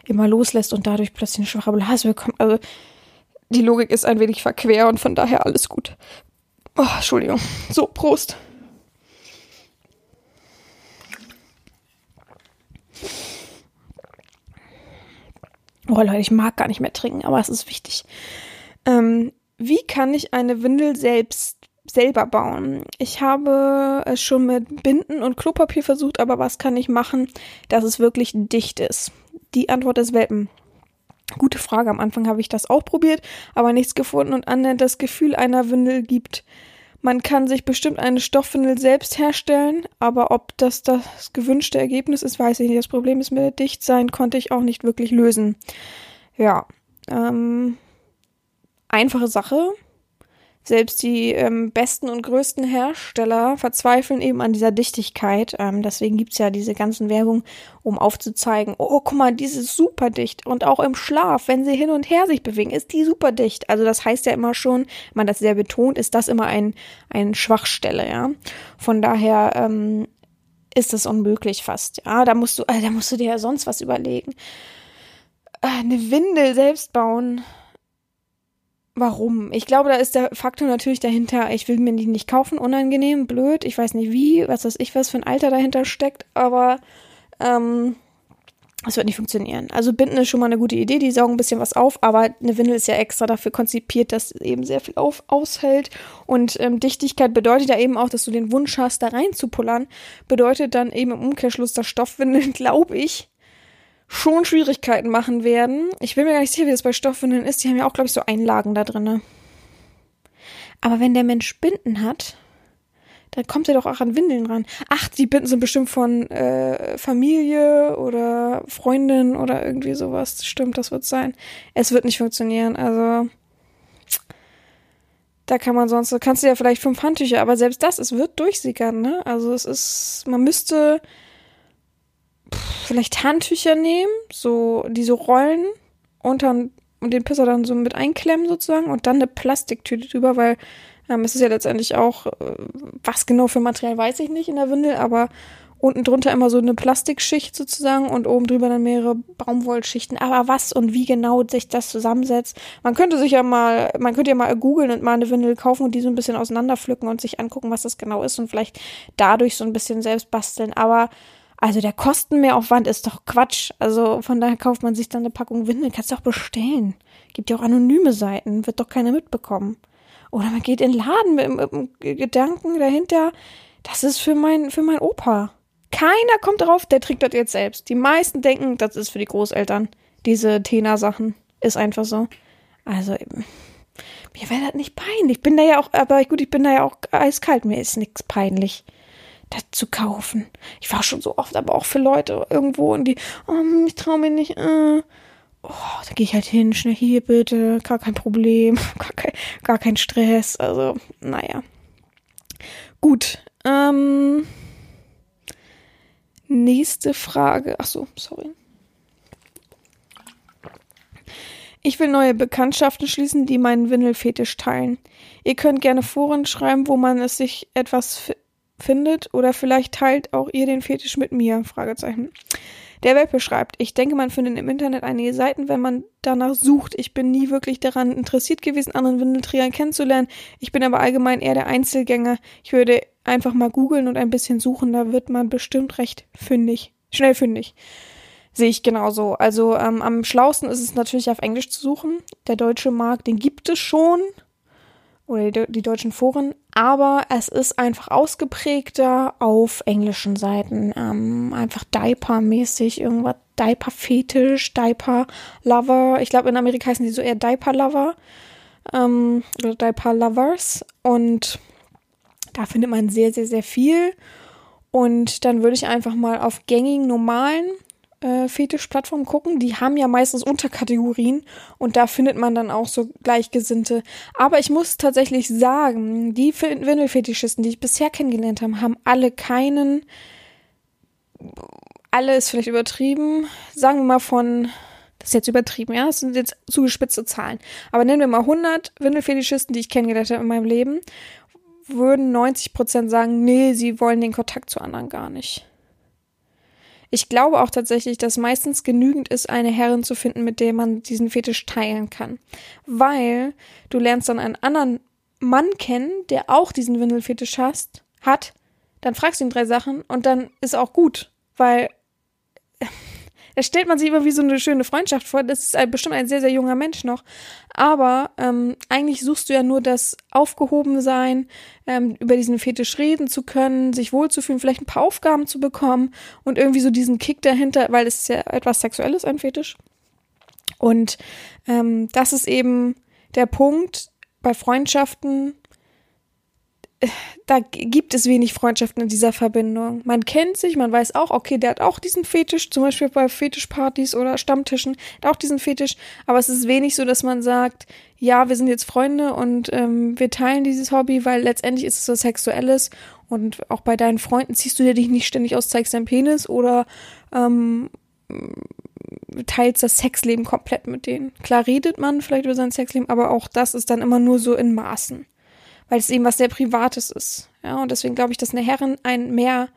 immer loslässt und dadurch plötzlich eine schwache Blase bekommt. Also die Logik ist ein wenig verquer und von daher alles gut. Oh, Entschuldigung. So, Prost. Oh Leute, ich mag gar nicht mehr trinken, aber es ist wichtig. Ähm, wie kann ich eine Windel selbst selber bauen. Ich habe es schon mit Binden und Klopapier versucht, aber was kann ich machen, dass es wirklich dicht ist? Die Antwort ist Welpen. Gute Frage. Am Anfang habe ich das auch probiert, aber nichts gefunden und annähernd das Gefühl einer Windel gibt. Man kann sich bestimmt eine Stoffwindel selbst herstellen, aber ob das das gewünschte Ergebnis ist, weiß ich nicht. Das Problem ist mit der Dichtsein konnte ich auch nicht wirklich lösen. Ja, ähm, einfache Sache. Selbst die ähm, besten und größten Hersteller verzweifeln eben an dieser Dichtigkeit. Ähm, deswegen gibt's ja diese ganzen Werbung, um aufzuzeigen, oh, guck mal, diese ist super dicht. Und auch im Schlaf, wenn sie hin und her sich bewegen, ist die super dicht. Also das heißt ja immer schon, wenn man das sehr betont, ist das immer ein, ein Schwachstelle, ja. Von daher ähm, ist es unmöglich fast. Ja, da musst du, äh, da musst du dir ja sonst was überlegen. Äh, eine Windel selbst bauen Warum? Ich glaube, da ist der Faktor natürlich dahinter, ich will mir die nicht kaufen, unangenehm, blöd, ich weiß nicht wie, was weiß ich, was für ein Alter dahinter steckt, aber ähm, es wird nicht funktionieren. Also Binden ist schon mal eine gute Idee, die saugen ein bisschen was auf, aber eine Windel ist ja extra dafür konzipiert, dass eben sehr viel auf, aushält. Und ähm, Dichtigkeit bedeutet ja eben auch, dass du den Wunsch hast, da reinzupullern. Bedeutet dann eben im Umkehrschluss, dass Stoffwindeln, [LAUGHS] glaube ich, schon Schwierigkeiten machen werden. Ich bin mir gar nicht sicher, wie das bei Stoffwindeln ist. Die haben ja auch, glaube ich, so Einlagen da drin. Aber wenn der Mensch Binden hat, dann kommt er doch auch an Windeln ran. Ach, die Binden sind bestimmt von äh, Familie oder Freundin oder irgendwie sowas. Stimmt, das wird sein. Es wird nicht funktionieren. Also da kann man sonst, kannst du ja vielleicht fünf Handtücher, aber selbst das, es wird durchsickern, ne? Also es ist, man müsste vielleicht Handtücher nehmen, so diese Rollen unter und den Pisser dann so mit einklemmen sozusagen und dann eine Plastiktüte drüber, weil ähm, es ist ja letztendlich auch, äh, was genau für Material weiß ich nicht in der Windel, aber unten drunter immer so eine Plastikschicht sozusagen und oben drüber dann mehrere Baumwollschichten. Aber was und wie genau sich das zusammensetzt, man könnte sich ja mal, man könnte ja mal googeln und mal eine Windel kaufen und die so ein bisschen auseinanderpflücken und sich angucken, was das genau ist und vielleicht dadurch so ein bisschen selbst basteln. Aber also der Kostenmehraufwand ist doch Quatsch. Also von daher kauft man sich dann eine Packung Windeln, kannst du auch bestellen. Gibt ja auch anonyme Seiten, wird doch keiner mitbekommen. Oder man geht in den Laden mit, mit dem Gedanken dahinter, das ist für mein, für mein Opa. Keiner kommt drauf, der trägt das jetzt selbst. Die meisten denken, das ist für die Großeltern. Diese Tena-Sachen. Ist einfach so. Also, mir wäre das nicht peinlich. Ich bin da ja auch, aber gut, ich bin da ja auch eiskalt. Mir ist nichts peinlich, zu kaufen. Ich war schon so oft, aber auch für Leute irgendwo und die, oh, ich traue mir nicht, äh. Oh, da gehe ich halt hin, schnell hier bitte, gar kein Problem, [LAUGHS] gar kein, gar kein Stress. Also, naja. Gut, ähm, Nächste Frage. Ach so, sorry. Ich will neue Bekanntschaften schließen, die meinen Windelfetisch teilen. Ihr könnt gerne Foren schreiben, wo man es sich etwas findet oder vielleicht teilt auch ihr den Fetisch mit mir? Fragezeichen. Der Welpe schreibt, ich denke, man findet im Internet einige Seiten, wenn man danach sucht. Ich bin nie wirklich daran interessiert gewesen, anderen Windelträgern kennenzulernen. Ich bin aber allgemein eher der Einzelgänger. Ich würde einfach mal googeln und ein bisschen suchen, da wird man bestimmt recht fündig. Schnell fündig. Sehe ich genauso. Also ähm, am schlausten ist es natürlich auf Englisch zu suchen. Der deutsche Markt, den gibt es schon. Oder die, die deutschen Foren. Aber es ist einfach ausgeprägter auf englischen Seiten. Ähm, einfach Diaper-mäßig, irgendwas Diaper-Fetisch, Diaper-Lover. Ich glaube, in Amerika heißen die so eher Diaper-Lover. Ähm, oder Diaper-Lovers. Und da findet man sehr, sehr, sehr viel. Und dann würde ich einfach mal auf gängigen, normalen äh, Fetischplattformen gucken. Die haben ja meistens Unterkategorien und da findet man dann auch so Gleichgesinnte. Aber ich muss tatsächlich sagen, die Windelfetischisten, die ich bisher kennengelernt habe, haben alle keinen, alle ist vielleicht übertrieben, sagen wir mal von, das ist jetzt übertrieben, ja, das sind jetzt zugespitzte Zahlen. Aber nennen wir mal 100 Windelfetischisten, die ich kennengelernt habe in meinem Leben würden 90 Prozent sagen, nee, sie wollen den Kontakt zu anderen gar nicht. Ich glaube auch tatsächlich, dass meistens genügend ist, eine Herrin zu finden, mit der man diesen Fetisch teilen kann. Weil du lernst dann einen anderen Mann kennen, der auch diesen Windelfetisch hast, hat, dann fragst du ihn drei Sachen und dann ist auch gut, weil da stellt man sich immer wie so eine schöne Freundschaft vor. Das ist bestimmt ein sehr, sehr junger Mensch noch. Aber ähm, eigentlich suchst du ja nur das Aufgehobensein, ähm, über diesen Fetisch reden zu können, sich wohlzufühlen, vielleicht ein paar Aufgaben zu bekommen und irgendwie so diesen Kick dahinter, weil es ist ja etwas Sexuelles, ein Fetisch. Und ähm, das ist eben der Punkt bei Freundschaften, da gibt es wenig Freundschaften in dieser Verbindung. Man kennt sich, man weiß auch, okay, der hat auch diesen Fetisch, zum Beispiel bei Fetischpartys oder Stammtischen, hat auch diesen Fetisch, aber es ist wenig so, dass man sagt, ja, wir sind jetzt Freunde und ähm, wir teilen dieses Hobby, weil letztendlich ist es was Sexuelles und auch bei deinen Freunden ziehst du dir dich nicht ständig aus, zeigst deinen Penis oder ähm, teilst das Sexleben komplett mit denen. Klar redet man vielleicht über sein Sexleben, aber auch das ist dann immer nur so in Maßen weil es eben was sehr Privates ist. Ja, und deswegen glaube ich, dass eine Herrin ein mehr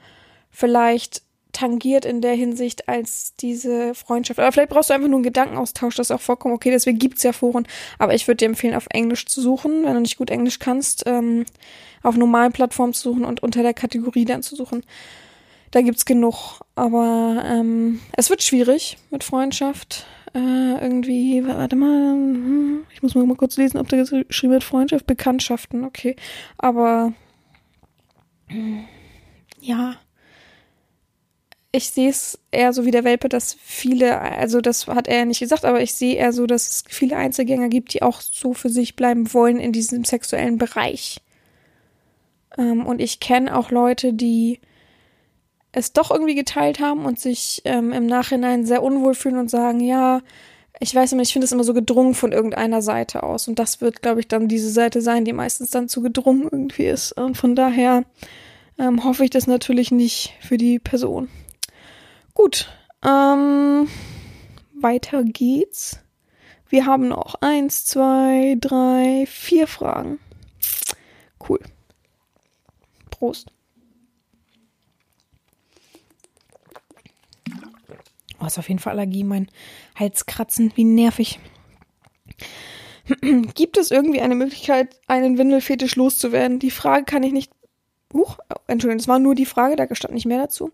vielleicht tangiert in der Hinsicht als diese Freundschaft. Aber vielleicht brauchst du einfach nur einen Gedankenaustausch, das ist auch vollkommen okay, deswegen gibt's ja Foren. Aber ich würde dir empfehlen, auf Englisch zu suchen, wenn du nicht gut Englisch kannst, ähm, auf normalen Plattformen zu suchen und unter der Kategorie dann zu suchen. Da gibt's genug. Aber ähm, es wird schwierig mit Freundschaft. Äh, irgendwie, warte mal, hm, ich muss mal, kurz lesen, ob da geschrieben wird, Freundschaft, Bekanntschaften, okay. Aber hm, ja, ich sehe es eher so wie der Welpe, dass viele, also das hat er ja nicht gesagt, aber ich sehe eher so, dass es viele Einzelgänger gibt, die auch so für sich bleiben wollen in diesem sexuellen Bereich. Ähm, und ich kenne auch Leute, die es doch irgendwie geteilt haben und sich ähm, im Nachhinein sehr unwohl fühlen und sagen, ja, ich weiß immer, ich finde es immer so gedrungen von irgendeiner Seite aus. Und das wird, glaube ich, dann diese Seite sein, die meistens dann zu gedrungen irgendwie ist. Und von daher ähm, hoffe ich das natürlich nicht für die Person. Gut. Ähm, weiter geht's. Wir haben noch eins, zwei, drei, vier Fragen. Cool. Prost. Oh, ist auf jeden Fall Allergie, mein Halskratzen, wie nervig. [CLEARS THROAT] Gibt es irgendwie eine Möglichkeit, einen Windelfetisch loszuwerden? Die Frage kann ich nicht. Huch, oh, Entschuldigung, das war nur die Frage, da stand nicht mehr dazu.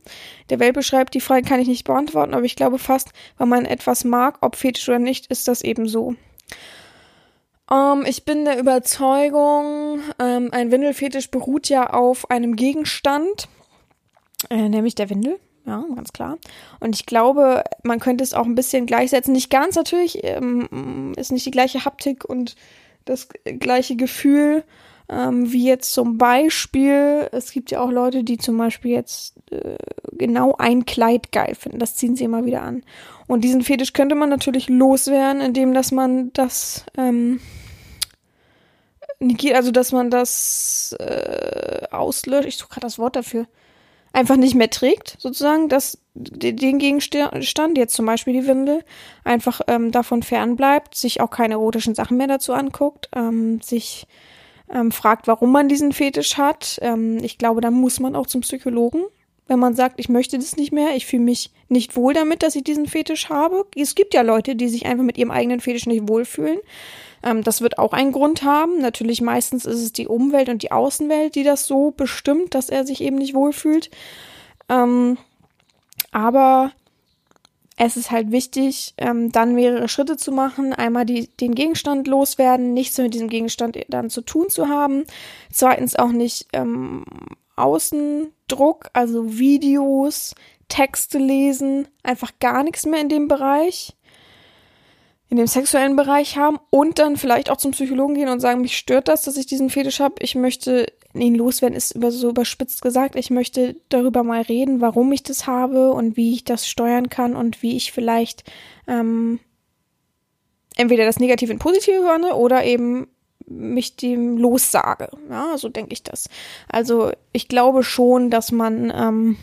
Der Welpe schreibt, die Frage kann ich nicht beantworten, aber ich glaube fast, wenn man etwas mag, ob Fetisch oder nicht, ist das eben so. Ähm, ich bin der Überzeugung, ähm, ein Windelfetisch beruht ja auf einem Gegenstand, äh, nämlich der Windel. Ja, ganz klar. Und ich glaube, man könnte es auch ein bisschen gleichsetzen. Nicht ganz natürlich, ähm, ist nicht die gleiche Haptik und das gleiche Gefühl, ähm, wie jetzt zum Beispiel, es gibt ja auch Leute, die zum Beispiel jetzt äh, genau ein Kleid geil finden. Das ziehen sie immer wieder an. Und diesen Fetisch könnte man natürlich loswerden, indem dass man das ähm, also dass man das äh, auslöscht. Ich suche gerade das Wort dafür einfach nicht mehr trägt, sozusagen, dass den Gegenstand, jetzt zum Beispiel die Windel, einfach ähm, davon fernbleibt, sich auch keine erotischen Sachen mehr dazu anguckt, ähm, sich ähm, fragt, warum man diesen Fetisch hat. Ähm, ich glaube, da muss man auch zum Psychologen, wenn man sagt, ich möchte das nicht mehr, ich fühle mich nicht wohl damit, dass ich diesen Fetisch habe. Es gibt ja Leute, die sich einfach mit ihrem eigenen Fetisch nicht wohlfühlen. Ähm, das wird auch einen Grund haben. Natürlich meistens ist es die Umwelt und die Außenwelt, die das so bestimmt, dass er sich eben nicht wohlfühlt. Ähm, aber es ist halt wichtig, ähm, dann mehrere Schritte zu machen. Einmal die, den Gegenstand loswerden, nichts mit diesem Gegenstand dann zu tun zu haben. Zweitens auch nicht ähm, Außendruck, also Videos, Texte lesen, einfach gar nichts mehr in dem Bereich in dem sexuellen Bereich haben und dann vielleicht auch zum Psychologen gehen und sagen, mich stört das, dass ich diesen Fetisch habe. Ich möchte ihn loswerden, ist über so überspitzt gesagt. Ich möchte darüber mal reden, warum ich das habe und wie ich das steuern kann und wie ich vielleicht ähm, entweder das Negative in Positive höre oder eben mich dem lossage. Ja, so denke ich das. Also ich glaube schon, dass man ähm,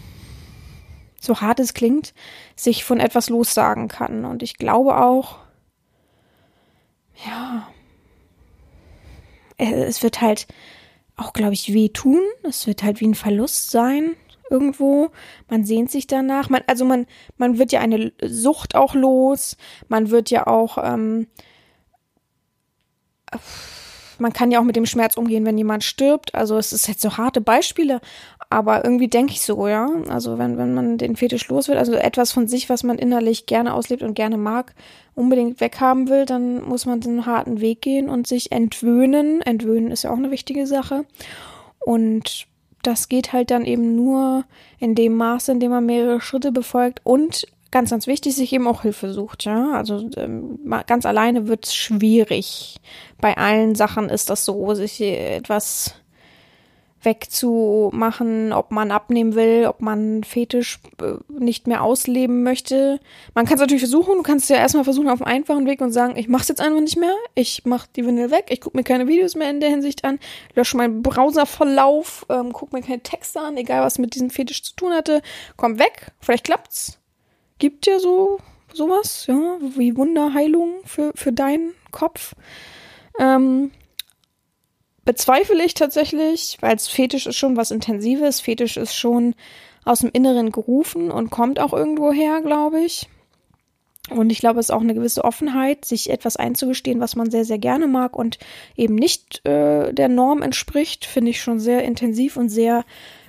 so hart es klingt, sich von etwas lossagen kann. Und ich glaube auch, ja, äh, es wird halt auch, glaube ich, wehtun. Es wird halt wie ein Verlust sein irgendwo. Man sehnt sich danach. Man, also man, man wird ja eine Sucht auch los. Man wird ja auch, ähm, man kann ja auch mit dem Schmerz umgehen, wenn jemand stirbt. Also es ist jetzt so harte Beispiele, aber irgendwie denke ich so, ja. Also wenn, wenn man den Fetisch los wird, also etwas von sich, was man innerlich gerne auslebt und gerne mag, unbedingt weghaben will, dann muss man den harten Weg gehen und sich entwöhnen. Entwöhnen ist ja auch eine wichtige Sache. Und das geht halt dann eben nur in dem Maße, in dem man mehrere Schritte befolgt und ganz, ganz wichtig, sich eben auch Hilfe sucht, ja. Also ähm, ganz alleine wird es schwierig. Bei allen Sachen ist das so, sich etwas wegzumachen, ob man abnehmen will, ob man Fetisch äh, nicht mehr ausleben möchte. Man kann es natürlich versuchen, du kannst ja erstmal versuchen auf einem einfachen Weg und sagen, ich mach's jetzt einfach nicht mehr, ich mach die Windel weg, ich gucke mir keine Videos mehr in der Hinsicht an, lösche meinen Browserverlauf, ähm, guck mir keine Texte an, egal was mit diesem Fetisch zu tun hatte, komm weg, vielleicht klappt's. Gibt ja so sowas, ja, wie Wunderheilung für, für deinen Kopf. Ähm, bezweifle ich tatsächlich, weil es Fetisch ist schon was Intensives. Fetisch ist schon aus dem Inneren gerufen und kommt auch irgendwo her, glaube ich. Und ich glaube, es ist auch eine gewisse Offenheit, sich etwas einzugestehen, was man sehr, sehr gerne mag und eben nicht äh, der Norm entspricht, finde ich schon sehr intensiv und sehr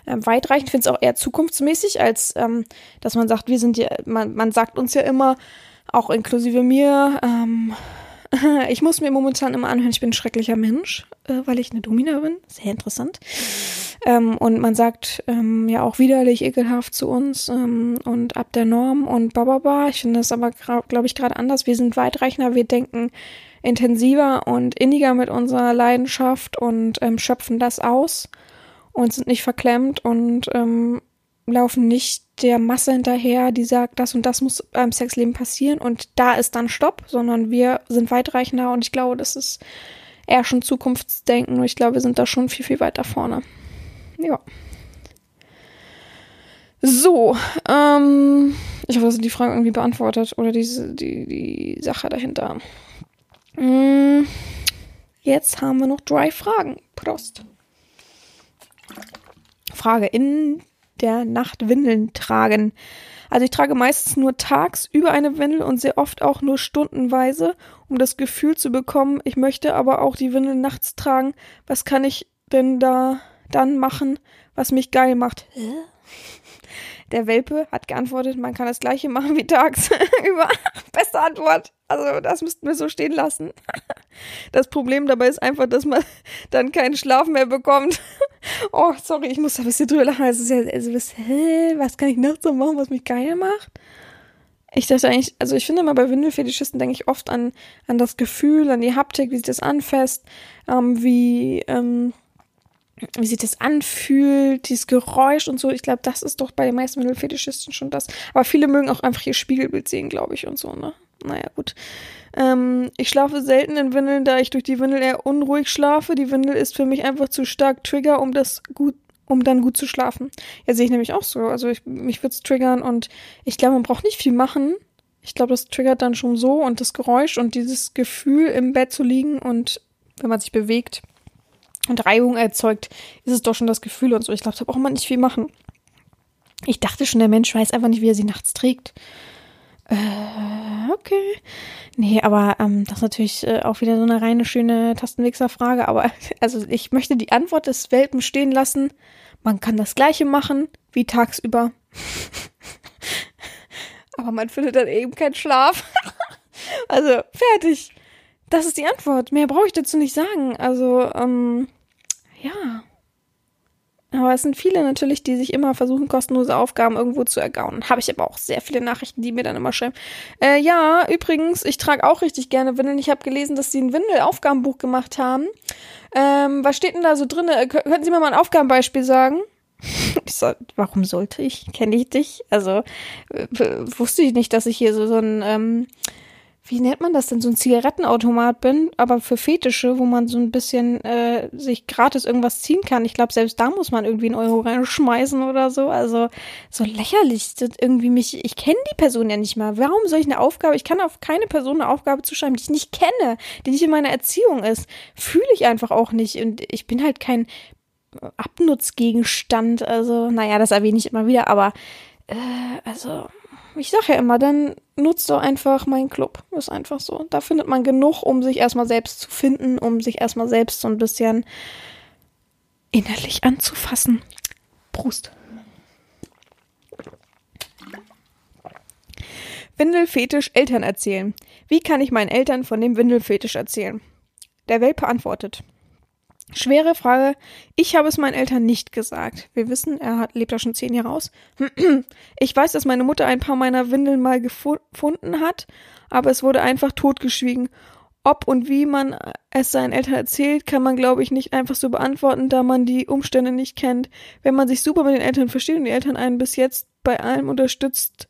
äh, weitreichend. Ich finde es auch eher zukunftsmäßig, als ähm, dass man sagt, wir sind ja, man, man sagt uns ja immer, auch inklusive mir, ähm, [LAUGHS] Ich muss mir momentan immer anhören, ich bin ein schrecklicher Mensch, äh, weil ich eine Domina bin. Sehr interessant. Ähm, und man sagt ähm, ja auch widerlich, ekelhaft zu uns ähm, und ab der Norm und bababa. Ich finde das aber, glaube ich, gerade anders. Wir sind weitreichender, wir denken intensiver und inniger mit unserer Leidenschaft und ähm, schöpfen das aus und sind nicht verklemmt und ähm, laufen nicht der Masse hinterher, die sagt, das und das muss beim Sexleben passieren und da ist dann Stopp, sondern wir sind weitreichender und ich glaube, das ist eher schon Zukunftsdenken und ich glaube, wir sind da schon viel, viel weiter vorne. Ja. So, ähm, Ich hoffe, das sind die Fragen irgendwie beantwortet oder diese, die, die Sache dahinter. Mm, Jetzt haben wir noch drei Fragen. Prost. Frage. In der Nacht Windeln tragen. Also ich trage meistens nur tagsüber eine Windel und sehr oft auch nur stundenweise, um das Gefühl zu bekommen, ich möchte aber auch die Windel nachts tragen. Was kann ich denn da dann machen, was mich geil macht? Der Welpe hat geantwortet, man kann das gleiche machen wie tagsüber. [LAUGHS] [LAUGHS] Beste Antwort. Also das müssten wir so stehen lassen. [LAUGHS] Das Problem dabei ist einfach, dass man dann keinen Schlaf mehr bekommt. Oh, sorry, ich muss da ein bisschen drüber lachen. Es ist ja, also, was, hä, was kann ich nachts so machen, was mich geil macht? Ich dachte eigentlich, also ich finde immer bei Windelfetischisten denke ich oft an, an das Gefühl, an die Haptik, wie sich das anfasst, ähm, wie, ähm, wie sich das anfühlt, dieses Geräusch und so. Ich glaube, das ist doch bei den meisten Windelfetischisten schon das. Aber viele mögen auch einfach ihr Spiegelbild sehen, glaube ich, und so, ne? Naja, gut. Ähm, ich schlafe selten in Windeln, da ich durch die Windel eher unruhig schlafe. Die Windel ist für mich einfach zu stark Trigger, um das gut, um dann gut zu schlafen. Ja, sehe ich nämlich auch so. Also ich, mich wird's triggern und ich glaube, man braucht nicht viel machen. Ich glaube, das triggert dann schon so und das Geräusch und dieses Gefühl, im Bett zu liegen und wenn man sich bewegt und Reibung erzeugt, ist es doch schon das Gefühl und so. Ich glaube, da braucht man nicht viel machen. Ich dachte schon, der Mensch weiß einfach nicht, wie er sie nachts trägt. Äh, okay. Nee, aber ähm, das ist natürlich äh, auch wieder so eine reine schöne Tastenwichser-Frage. Aber [LAUGHS] also ich möchte die Antwort des Welpen stehen lassen. Man kann das gleiche machen wie tagsüber. [LAUGHS] aber man findet dann eben keinen Schlaf. [LAUGHS] also, fertig. Das ist die Antwort. Mehr brauche ich dazu nicht sagen. Also, ähm, ja. Aber es sind viele natürlich, die sich immer versuchen, kostenlose Aufgaben irgendwo zu ergauen. Habe ich aber auch sehr viele Nachrichten, die mir dann immer schreiben. Äh, ja, übrigens, ich trage auch richtig gerne Windeln. Ich habe gelesen, dass sie ein Windel-Aufgabenbuch gemacht haben. Ähm, was steht denn da so drin? Äh, könnten Sie mir mal ein Aufgabenbeispiel sagen? [LAUGHS] So, warum sollte ich? Kenne ich dich? Also, äh, wusste ich nicht, dass ich hier so, so ein ähm, wie nennt man das denn, so ein Zigarettenautomat bin, aber für Fetische, wo man so ein bisschen äh, sich gratis irgendwas ziehen kann. Ich glaube, selbst da muss man irgendwie einen Euro reinschmeißen oder so. Also so lächerlich. Irgendwie mich, ich kenne die Person ja nicht mal. Warum soll ich eine Aufgabe, ich kann auf keine Person eine Aufgabe zuschreiben, die ich nicht kenne, die nicht in meiner Erziehung ist. Fühle ich einfach auch nicht. Und ich bin halt kein Abnutzgegenstand. Also, naja, das erwähne ich immer wieder, aber äh, also ich sag ja immer, dann nutzt doch einfach meinen Club. Ist einfach so. Da findet man genug, um sich erstmal selbst zu finden, um sich erstmal selbst so ein bisschen innerlich anzufassen. Prost. Windelfetisch Eltern erzählen. Wie kann ich meinen Eltern von dem Windelfetisch erzählen? Der Welpe antwortet. Schwere Frage. Ich habe es meinen Eltern nicht gesagt. Wir wissen, er hat, lebt da schon zehn Jahre aus. [CLEARS THROAT] Ich weiß, dass meine Mutter ein paar meiner Windeln mal gefunden hat, aber es wurde einfach totgeschwiegen. Ob und wie man es seinen Eltern erzählt, kann man, glaube ich, nicht einfach so beantworten, da man die Umstände nicht kennt. Wenn man sich super mit den Eltern versteht und die Eltern einen bis jetzt bei allem unterstützt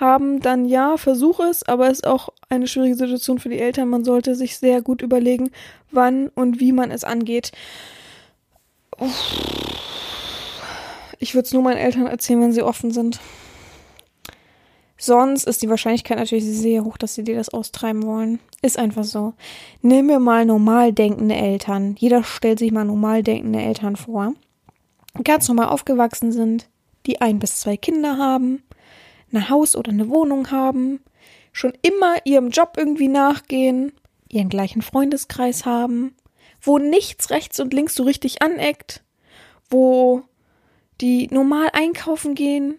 haben, dann ja, versuch es, aber es ist auch eine schwierige Situation für die Eltern. Man sollte sich sehr gut überlegen, wann und wie man es angeht. Ich würde es nur meinen Eltern erzählen, wenn sie offen sind. Sonst ist die Wahrscheinlichkeit natürlich sehr hoch, dass sie dir das austreiben wollen. Ist einfach so. Nimm mir mal normal denkende Eltern. Jeder stellt sich mal normal denkende Eltern vor. Ganz normal aufgewachsen sind, die ein bis zwei Kinder haben, ein Haus oder eine Wohnung haben, schon immer ihrem Job irgendwie nachgehen, ihren gleichen Freundeskreis haben, wo nichts rechts und links so richtig aneckt, wo die normal einkaufen gehen,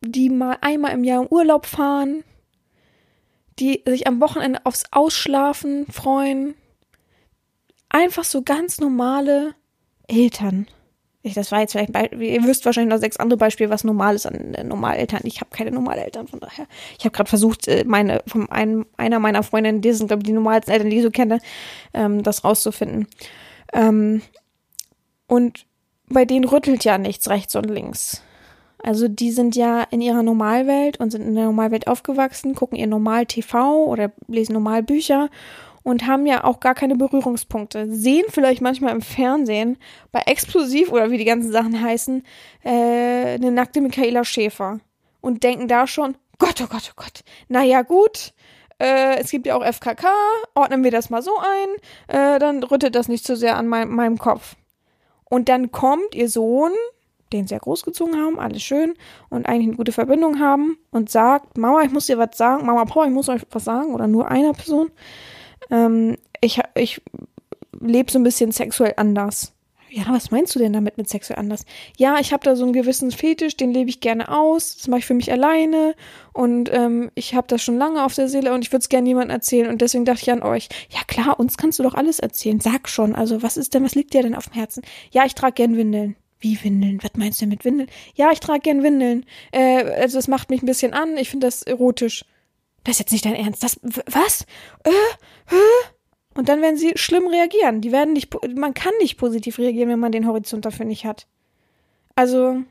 die mal einmal im Jahr im Urlaub fahren, die sich am Wochenende aufs Ausschlafen freuen. Einfach so ganz normale Eltern. Ich, das war jetzt vielleicht, ihr wisst wahrscheinlich noch sechs andere Beispiele, was normal ist an äh, Normaleltern. Ich habe keine Normaleltern, von daher. Ich habe gerade versucht, äh, meine, von einem, einer meiner Freundinnen, die sind, glaube ich, die normalsten Eltern, die ich so kenne, ähm, das rauszufinden. Ähm, und bei denen rüttelt ja nichts rechts und links. Also die sind ja in ihrer Normalwelt und sind in der Normalwelt aufgewachsen, gucken ihr normal TV oder lesen normal Bücher und haben ja auch gar keine Berührungspunkte. Sehen vielleicht manchmal im Fernsehen bei Explosiv oder wie die ganzen Sachen heißen, äh, eine nackte Michaela Schäfer. und denken da schon, Gott, oh Gott, oh Gott, naja gut, äh, es gibt ja auch FKK, ordnen wir das mal so ein, äh, dann rüttet das nicht zu sehr an mein, meinem Kopf. Und dann kommt ihr Sohn, den ja großgezogen haben, alles schön und eigentlich eine gute Verbindung haben und sagt, Mama, ich muss dir was sagen, Mama, Papa, ich muss euch was sagen oder nur einer Person. Ähm, ich ich lebe so ein bisschen sexuell anders. Ja, was meinst du denn damit mit sexuell anders? Ja, ich habe da so einen gewissen Fetisch, den lebe ich gerne aus, das mache ich für mich alleine und ähm, ich habe das schon lange auf der Seele und ich würde es gerne jemandem erzählen und deswegen dachte ich an euch, ja klar, uns kannst du doch alles erzählen, sag schon, also was ist denn, was liegt dir denn auf dem Herzen? Ja, ich trage gern Windeln. Wie Windeln? Was meinst du denn mit Windeln? Ja, ich trage gern Windeln. Äh, also es macht mich ein bisschen an, ich finde das erotisch. Das ist jetzt nicht dein Ernst. Das, was? Äh, äh? Und dann werden sie schlimm reagieren. Die werden nicht, man kann nicht positiv reagieren, wenn man den Horizont dafür nicht hat. Also,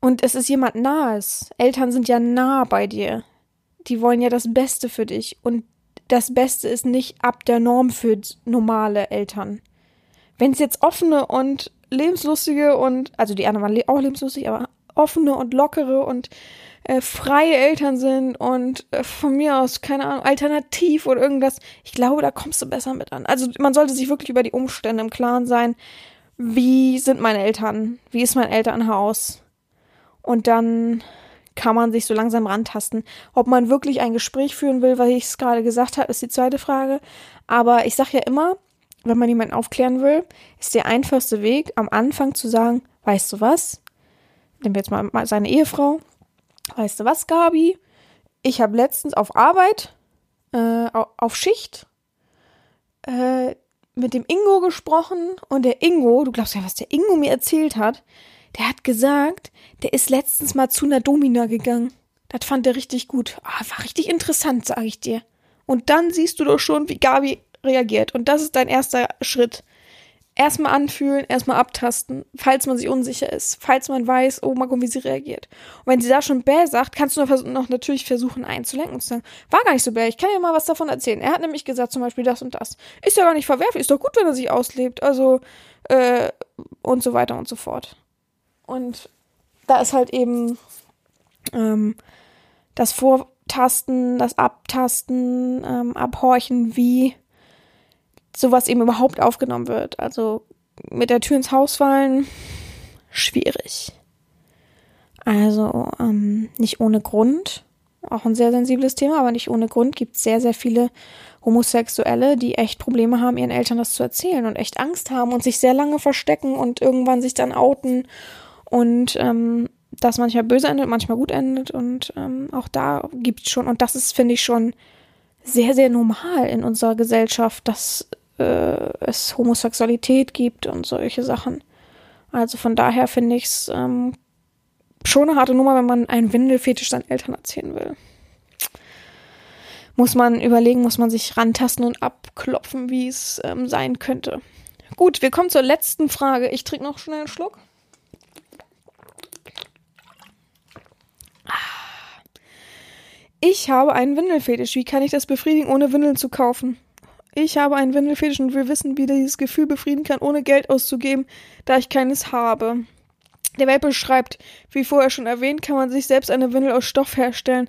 und es ist jemand nahes. Eltern sind ja nah bei dir. Die wollen ja das Beste für dich. Und das Beste ist nicht ab der Norm für normale Eltern wenn es jetzt offene und lebenslustige und, also die anderen waren auch lebenslustig, aber offene und lockere und äh, freie Eltern sind und äh, von mir aus, keine Ahnung, alternativ oder irgendwas, ich glaube, da kommst du besser mit an. Also man sollte sich wirklich über die Umstände im Klaren sein. Wie sind meine Eltern? Wie ist mein Elternhaus? Und dann kann man sich so langsam rantasten. Ob man wirklich ein Gespräch führen will, weil ich es gerade gesagt habe, ist die zweite Frage. Aber ich sage ja immer, wenn man jemanden aufklären will, ist der einfachste Weg, am Anfang zu sagen, weißt du was? Nehmen wir jetzt mal seine Ehefrau. Weißt du was, Gabi? Ich habe letztens auf Arbeit, äh, auf Schicht, äh, mit dem Ingo gesprochen und der Ingo, du glaubst ja, was der Ingo mir erzählt hat, der hat gesagt, der ist letztens mal zu einer Domina gegangen. Das fand er richtig gut. Ah, war richtig interessant, sage ich dir. Und dann siehst du doch schon, wie Gabi reagiert. Und das ist dein erster Schritt. Erstmal anfühlen, erstmal abtasten, falls man sich unsicher ist, falls man weiß, oh, mal gucken, wie sie reagiert. Und wenn sie da schon bäh sagt, kannst du noch, noch natürlich versuchen einzulenken und zu sagen, war gar nicht so bäh, ich kann ja mal was davon erzählen. Er hat nämlich gesagt, zum Beispiel das und das. Ist ja gar nicht verwerflich, ist doch gut, wenn er sich auslebt. Also, äh, und so weiter und so fort. Und da ist halt eben ähm, das Vortasten, das Abtasten, ähm, Abhorchen, wie sowas eben überhaupt aufgenommen wird. Also mit der Tür ins Haus fallen, schwierig. Also ähm, nicht ohne Grund, auch ein sehr sensibles Thema, aber nicht ohne Grund gibt es sehr, sehr viele Homosexuelle, die echt Probleme haben, ihren Eltern das zu erzählen und echt Angst haben und sich sehr lange verstecken und irgendwann sich dann outen und ähm, das manchmal böse endet, manchmal gut endet und ähm, auch da gibt es schon, und das ist, finde ich, schon sehr, sehr normal in unserer Gesellschaft, dass äh, es Homosexualität gibt und solche Sachen. Also von daher finde ich es ähm, schon eine harte Nummer, wenn man einen Windelfetisch seinen Eltern erzählen will. Muss man überlegen, muss man sich rantasten und abklopfen, wie es ähm, sein könnte. Gut, wir kommen zur letzten Frage. Ich trinke noch schnell einen Schluck. Ah. Ich habe einen Windelfetisch. Wie kann ich das befriedigen, ohne Windeln zu kaufen? Ich habe einen Windelfetisch und will wissen, wie dieses Gefühl befrieden kann, ohne Geld auszugeben, da ich keines habe. Der Welpe schreibt, wie vorher schon erwähnt, kann man sich selbst eine Windel aus Stoff herstellen.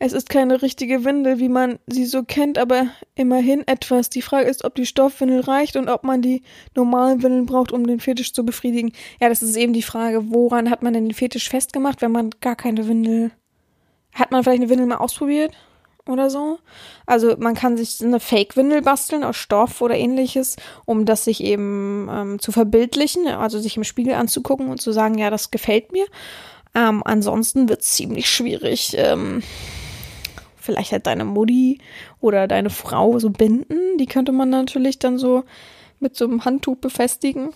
Es ist keine richtige Windel, wie man sie so kennt, aber immerhin etwas. Die Frage ist, ob die Stoffwindel reicht und ob man die normalen Windeln braucht, um den Fetisch zu befriedigen. Ja, das ist eben die Frage, woran hat man denn den Fetisch festgemacht, wenn man gar keine Windel. Hat man vielleicht eine Windel mal ausprobiert? Oder so. Also man kann sich eine Fake-Windel basteln aus Stoff oder ähnliches, um das sich eben ähm, zu verbildlichen, also sich im Spiegel anzugucken und zu sagen, ja, das gefällt mir. Ähm, ansonsten wird es ziemlich schwierig. Ähm, vielleicht halt deine Mutti oder deine Frau so binden. Die könnte man natürlich dann so mit so einem Handtuch befestigen.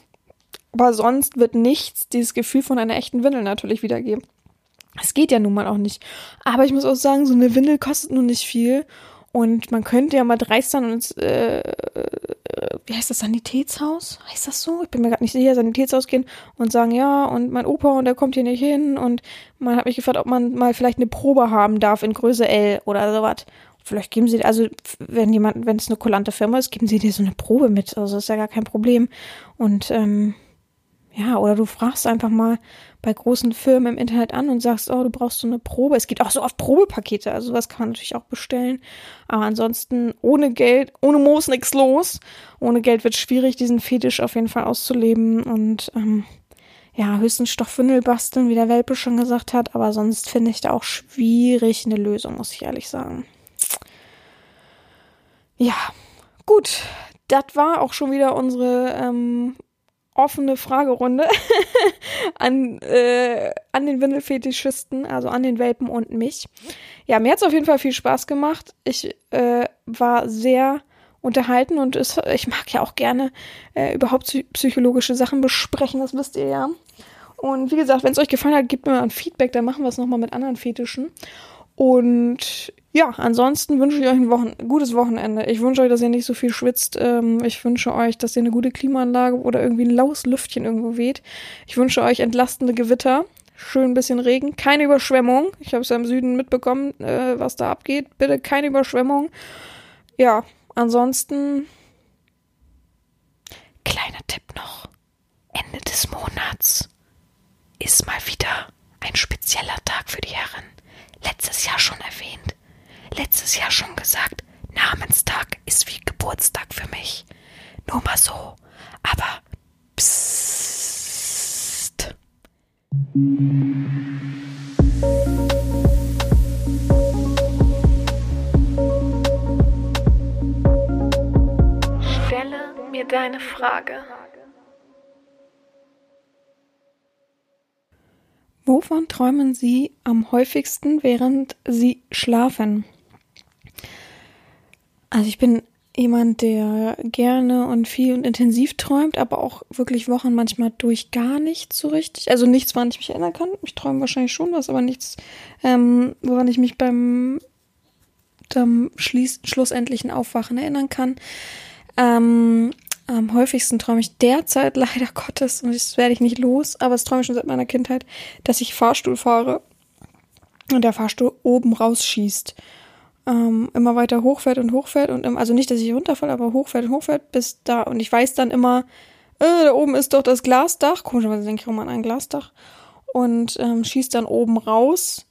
Aber sonst wird nichts dieses Gefühl von einer echten Windel natürlich wiedergeben. Es geht ja nun mal auch nicht. Aber ich muss auch sagen, so eine Windel kostet nun nicht viel. Und man könnte ja mal dreist sein und ins, äh, wie heißt das, Sanitätshaus? Heißt das so? Ich bin mir gerade nicht sicher, Sanitätshaus gehen und sagen, ja, und mein Opa und der kommt hier nicht hin. Und man hat mich gefragt, ob man mal vielleicht eine Probe haben darf in Größe L oder sowas. Vielleicht geben sie, also wenn jemand, wenn es eine kulante Firma ist, geben sie dir so eine Probe mit. Also das ist ja gar kein Problem. Und ähm, Ja, oder du fragst einfach mal bei großen Firmen im Internet an und sagst, oh, du brauchst so eine Probe. Es gibt auch so oft Probepakete, also was kann man natürlich auch bestellen. Aber ansonsten ohne Geld, ohne Moos nichts los. Ohne Geld wird schwierig, diesen Fetisch auf jeden Fall auszuleben und ähm, ja, höchstens Stoffwindel basteln, wie der Welpe schon gesagt hat, aber sonst finde ich da auch schwierig eine Lösung, muss ich ehrlich sagen. Ja, gut. Das war auch schon wieder unsere ähm, offene Fragerunde [LAUGHS] an, äh, an den Windelfetischisten, also an den Welpen und mich. Ja, mir hat es auf jeden Fall viel Spaß gemacht. Ich äh, war sehr unterhalten und es, ich mag ja auch gerne äh, überhaupt psychologische Sachen besprechen, das wisst ihr ja. Und wie gesagt, wenn es euch gefallen hat, gebt mir mal ein Feedback, dann machen wir es nochmal mit anderen Fetischen. Und ja, ansonsten wünsche ich euch ein Wochen gutes Wochenende. Ich wünsche euch, dass ihr nicht so viel schwitzt. Ähm, ich wünsche euch, dass ihr eine gute Klimaanlage oder irgendwie ein laues Lüftchen irgendwo weht. Ich wünsche euch entlastende Gewitter. Schön ein bisschen Regen. Keine Überschwemmung. Ich habe es ja im Süden mitbekommen, äh, was da abgeht. Bitte keine Überschwemmung. Ja, ansonsten. Kleiner Tipp noch. Ende des Monats ist mal wieder ein spezieller Tag für die Herren. Letztes Jahr schon erwähnt letztes Jahr schon gesagt, Namenstag ist wie Geburtstag für mich. Nur mal so. Aber psst. Stelle mir deine Frage. Wovon träumen Sie am häufigsten, während Sie schlafen? Also ich bin jemand, der gerne und viel und intensiv träumt, aber auch wirklich Wochen manchmal durch gar nichts so richtig. Also nichts, woran ich mich erinnern kann. Ich träume wahrscheinlich schon was, aber nichts, ähm, woran ich mich beim, beim schlussendlichen Aufwachen erinnern kann. Ähm, am häufigsten träume ich derzeit [LAUGHS] leider Gottes, und das werde ich nicht los, aber das träume ich schon seit meiner Kindheit, dass ich Fahrstuhl fahre und der Fahrstuhl oben rausschießt. Ähm, immer weiter hochfährt und hochfährt und im, also nicht, dass ich runterfalle, aber hochfährt und hochfährt bis da. Und ich weiß dann immer, äh, da oben ist doch das Glasdach, komischerweise denke ich immer an ein Glasdach. Und ähm, schießt dann oben raus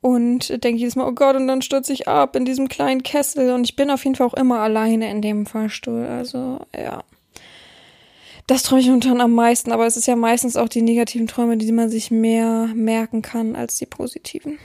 und denke jedes Mal, oh Gott, und dann stürze ich ab in diesem kleinen Kessel. Und ich bin auf jeden Fall auch immer alleine in dem Fahrstuhl, also ja. Das träume ich momentan am meisten, aber es ist ja meistens auch die negativen Träume, die man sich mehr merken kann als die positiven.